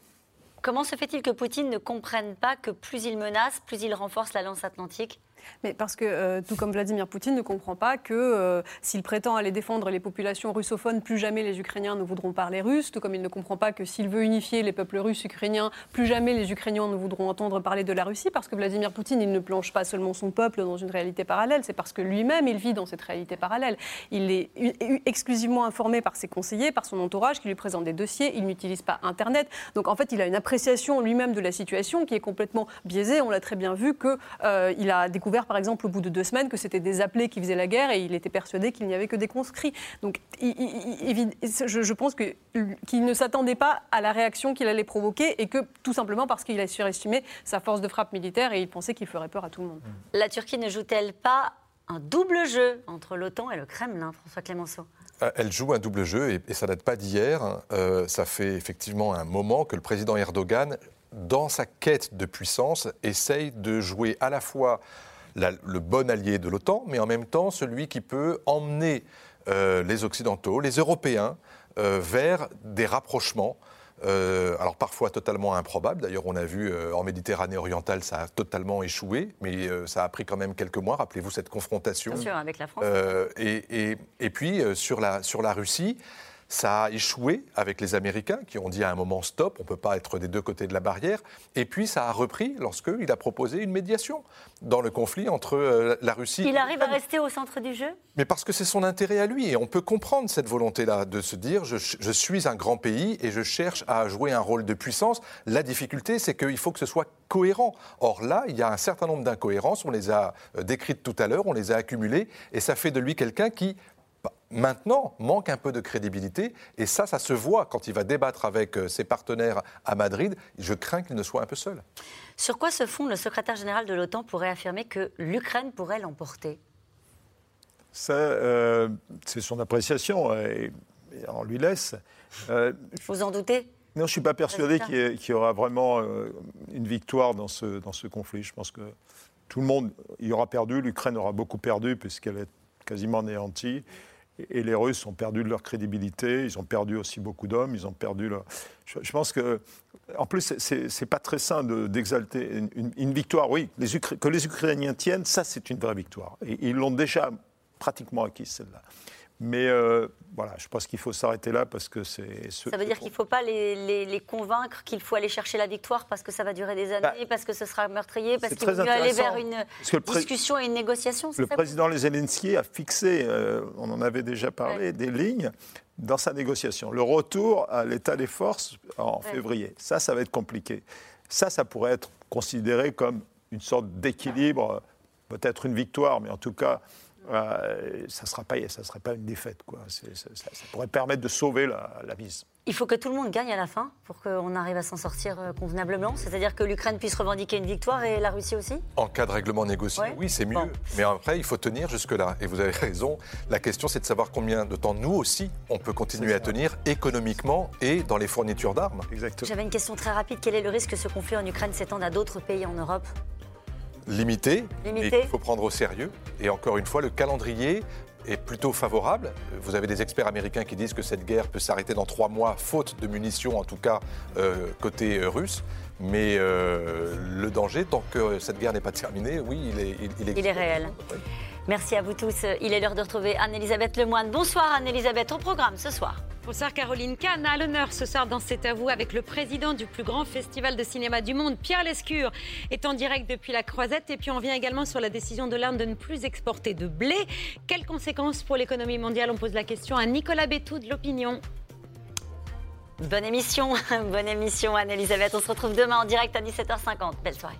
Speaker 1: Comment se fait-il que Poutine ne comprenne pas que plus il menace, plus il renforce l'Alliance atlantique?
Speaker 5: Mais parce que, euh, tout comme Vladimir Poutine ne comprend pas que euh, s'il prétend aller défendre les populations russophones, plus jamais les Ukrainiens ne voudront parler russe, tout comme il ne comprend pas que s'il veut unifier les peuples russes ukrainiens, plus jamais les Ukrainiens ne voudront entendre parler de la Russie, parce que Vladimir Poutine, il ne planche pas seulement son peuple dans une réalité parallèle, c'est parce que lui-même, il vit dans cette réalité parallèle. Il est exclusivement informé par ses conseillers, par son entourage, qui lui présente des dossiers, il n'utilise pas Internet. Donc en fait, il a une appréciation lui-même de la situation qui est complètement biaisée. On l'a très bien vu qu'il euh, a découvert par exemple, au bout de deux semaines, que c'était des appelés qui faisaient la guerre et il était persuadé qu'il n'y avait que des conscrits. Donc, je, pense qu'il ne s'attendait pas à la réaction qu'il allait provoquer et que tout simplement parce qu'il a surestimé sa force de frappe militaire et il pensait qu'il ferait peur à tout le monde.
Speaker 1: La Turquie ne joue-t-elle pas un double jeu entre l'OTAN et le Kremlin, François Clémenceau?
Speaker 2: Euh, elle joue un double jeu et, ça date pas d'hier. Euh, ça fait effectivement un moment que le président Erdogan dans sa quête de puissance, essaye de jouer à la fois le bon allié de l'OTAN, mais en même temps celui qui peut emmener euh, les Occidentaux, les Européens, euh, vers des rapprochements. Euh, alors parfois totalement improbables. D'ailleurs, on a vu en Méditerranée orientale, ça a totalement échoué, mais ça a pris quand même quelques mois. Rappelez-vous cette confrontation.
Speaker 1: Bien sûr, avec la France.
Speaker 2: Et, et, puis sur la, sur la Russie, ça a échoué avec les Américains qui ont dit à un moment stop, on ne peut pas être des deux côtés de la barrière. Et puis ça a repris lorsqu'il a proposé une médiation dans le conflit entre euh, la Russie.
Speaker 1: Il arrive à rester au centre du jeu?
Speaker 2: Mais parce que c'est son intérêt à lui. Et on peut comprendre cette volonté-là de se dire je, je, suis un grand pays et je cherche à jouer un rôle de puissance. La difficulté, c'est qu'il faut que ce soit cohérent. Or là, il y a un certain nombre d'incohérences. On les a euh, décrites tout à l'heure, on les a accumulées. Et ça fait de lui quelqu'un qui maintenant manque un peu de crédibilité. Et ça, ça se voit quand il va débattre avec euh, ses partenaires à Madrid. Je crains qu'il ne soit un peu seul.
Speaker 1: Sur quoi se fonde le secrétaire général de l'OTAN pour réaffirmer que l'Ukraine pourrait l'emporter?
Speaker 3: Ça, euh, c'est son appréciation et, on lui laisse.
Speaker 1: Euh, Vous en doutez?
Speaker 3: Non, je ne suis pas persuadé qu'il y, aura vraiment une victoire dans ce, dans ce conflit. Je pense que tout le monde y aura perdu. L'Ukraine aura beaucoup perdu puisqu'elle est quasiment anéantie. Et les Russes ont perdu de leur crédibilité, ils ont perdu aussi beaucoup d'hommes, ils ont perdu leur... Je, pense que, en plus, c'est pas très sain d'exalter une, victoire. Oui, que les Ukrainiens tiennent, ça c'est une vraie victoire. Et ils l'ont déjà pratiquement acquise celle-là. Mais euh, voilà, je pense qu'il faut s'arrêter là parce que c'est.
Speaker 1: Ça veut dire qu'il ne faut pas les, les, convaincre qu'il faut aller chercher la victoire parce que ça va durer des bah, années, parce que ce sera meurtrier, parce qu'il faut aller vers une discussion et une négociation.
Speaker 3: Le président Zelensky a fixé, euh, on en avait déjà parlé, des lignes dans sa négociation. Le retour à l'état des forces en février. Ça, ça va être compliqué. Ça, ça pourrait être considéré comme une sorte d'équilibre, peut-être une victoire, mais en tout cas euh, ça ne sera, pas, ça serait pas une défaite. Quoi. ça, pourrait permettre de sauver la, la mise.
Speaker 1: Il faut que tout le monde gagne à la fin pour qu'on arrive à s'en sortir euh, convenablement C'est-à-dire que l'Ukraine puisse revendiquer une victoire et la Russie aussi?
Speaker 2: En cas de règlement négocié, oui, c'est mieux. Mais après, il faut tenir jusque-là. Et vous avez raison. La question, c'est de savoir combien de temps nous aussi, on peut continuer à tenir économiquement et dans les fournitures d'armes.
Speaker 1: Exactement. J'avais une question très rapide. Quel est le risque que ce conflit en Ukraine s'étende à d'autres pays en Europe?
Speaker 2: Limité, il faut prendre au sérieux. Et encore une fois, le calendrier est plutôt favorable. Vous avez des experts américains qui disent que cette guerre peut s'arrêter dans trois mois, faute de munitions, en tout cas euh, côté euh, russe. Mais euh, le danger, tant que cette guerre n'est pas terminée, oui, il est, il,
Speaker 1: il est réel. Merci à vous tous. Il est l'heure de retrouver Anne-Elisabeth Lemoine. Bonsoir Anne-Elisabeth, au programme ce soir.
Speaker 13: Bonsoir Caroline Kahn, à l'honneur ce soir dans C'est à vous avec le président du plus grand festival de cinéma du monde, Pierre Lescure, est en direct depuis la Croisette. Et puis on vient également sur la décision de l'Inde de ne plus exporter de blé. Quelles conséquences pour l'économie mondiale? On pose la question à Nicolas Bétou de l'Opinion.
Speaker 1: Bonne émission, bonne émission Anne-Elisabeth. On se retrouve demain en direct à 17h50. Belle soirée.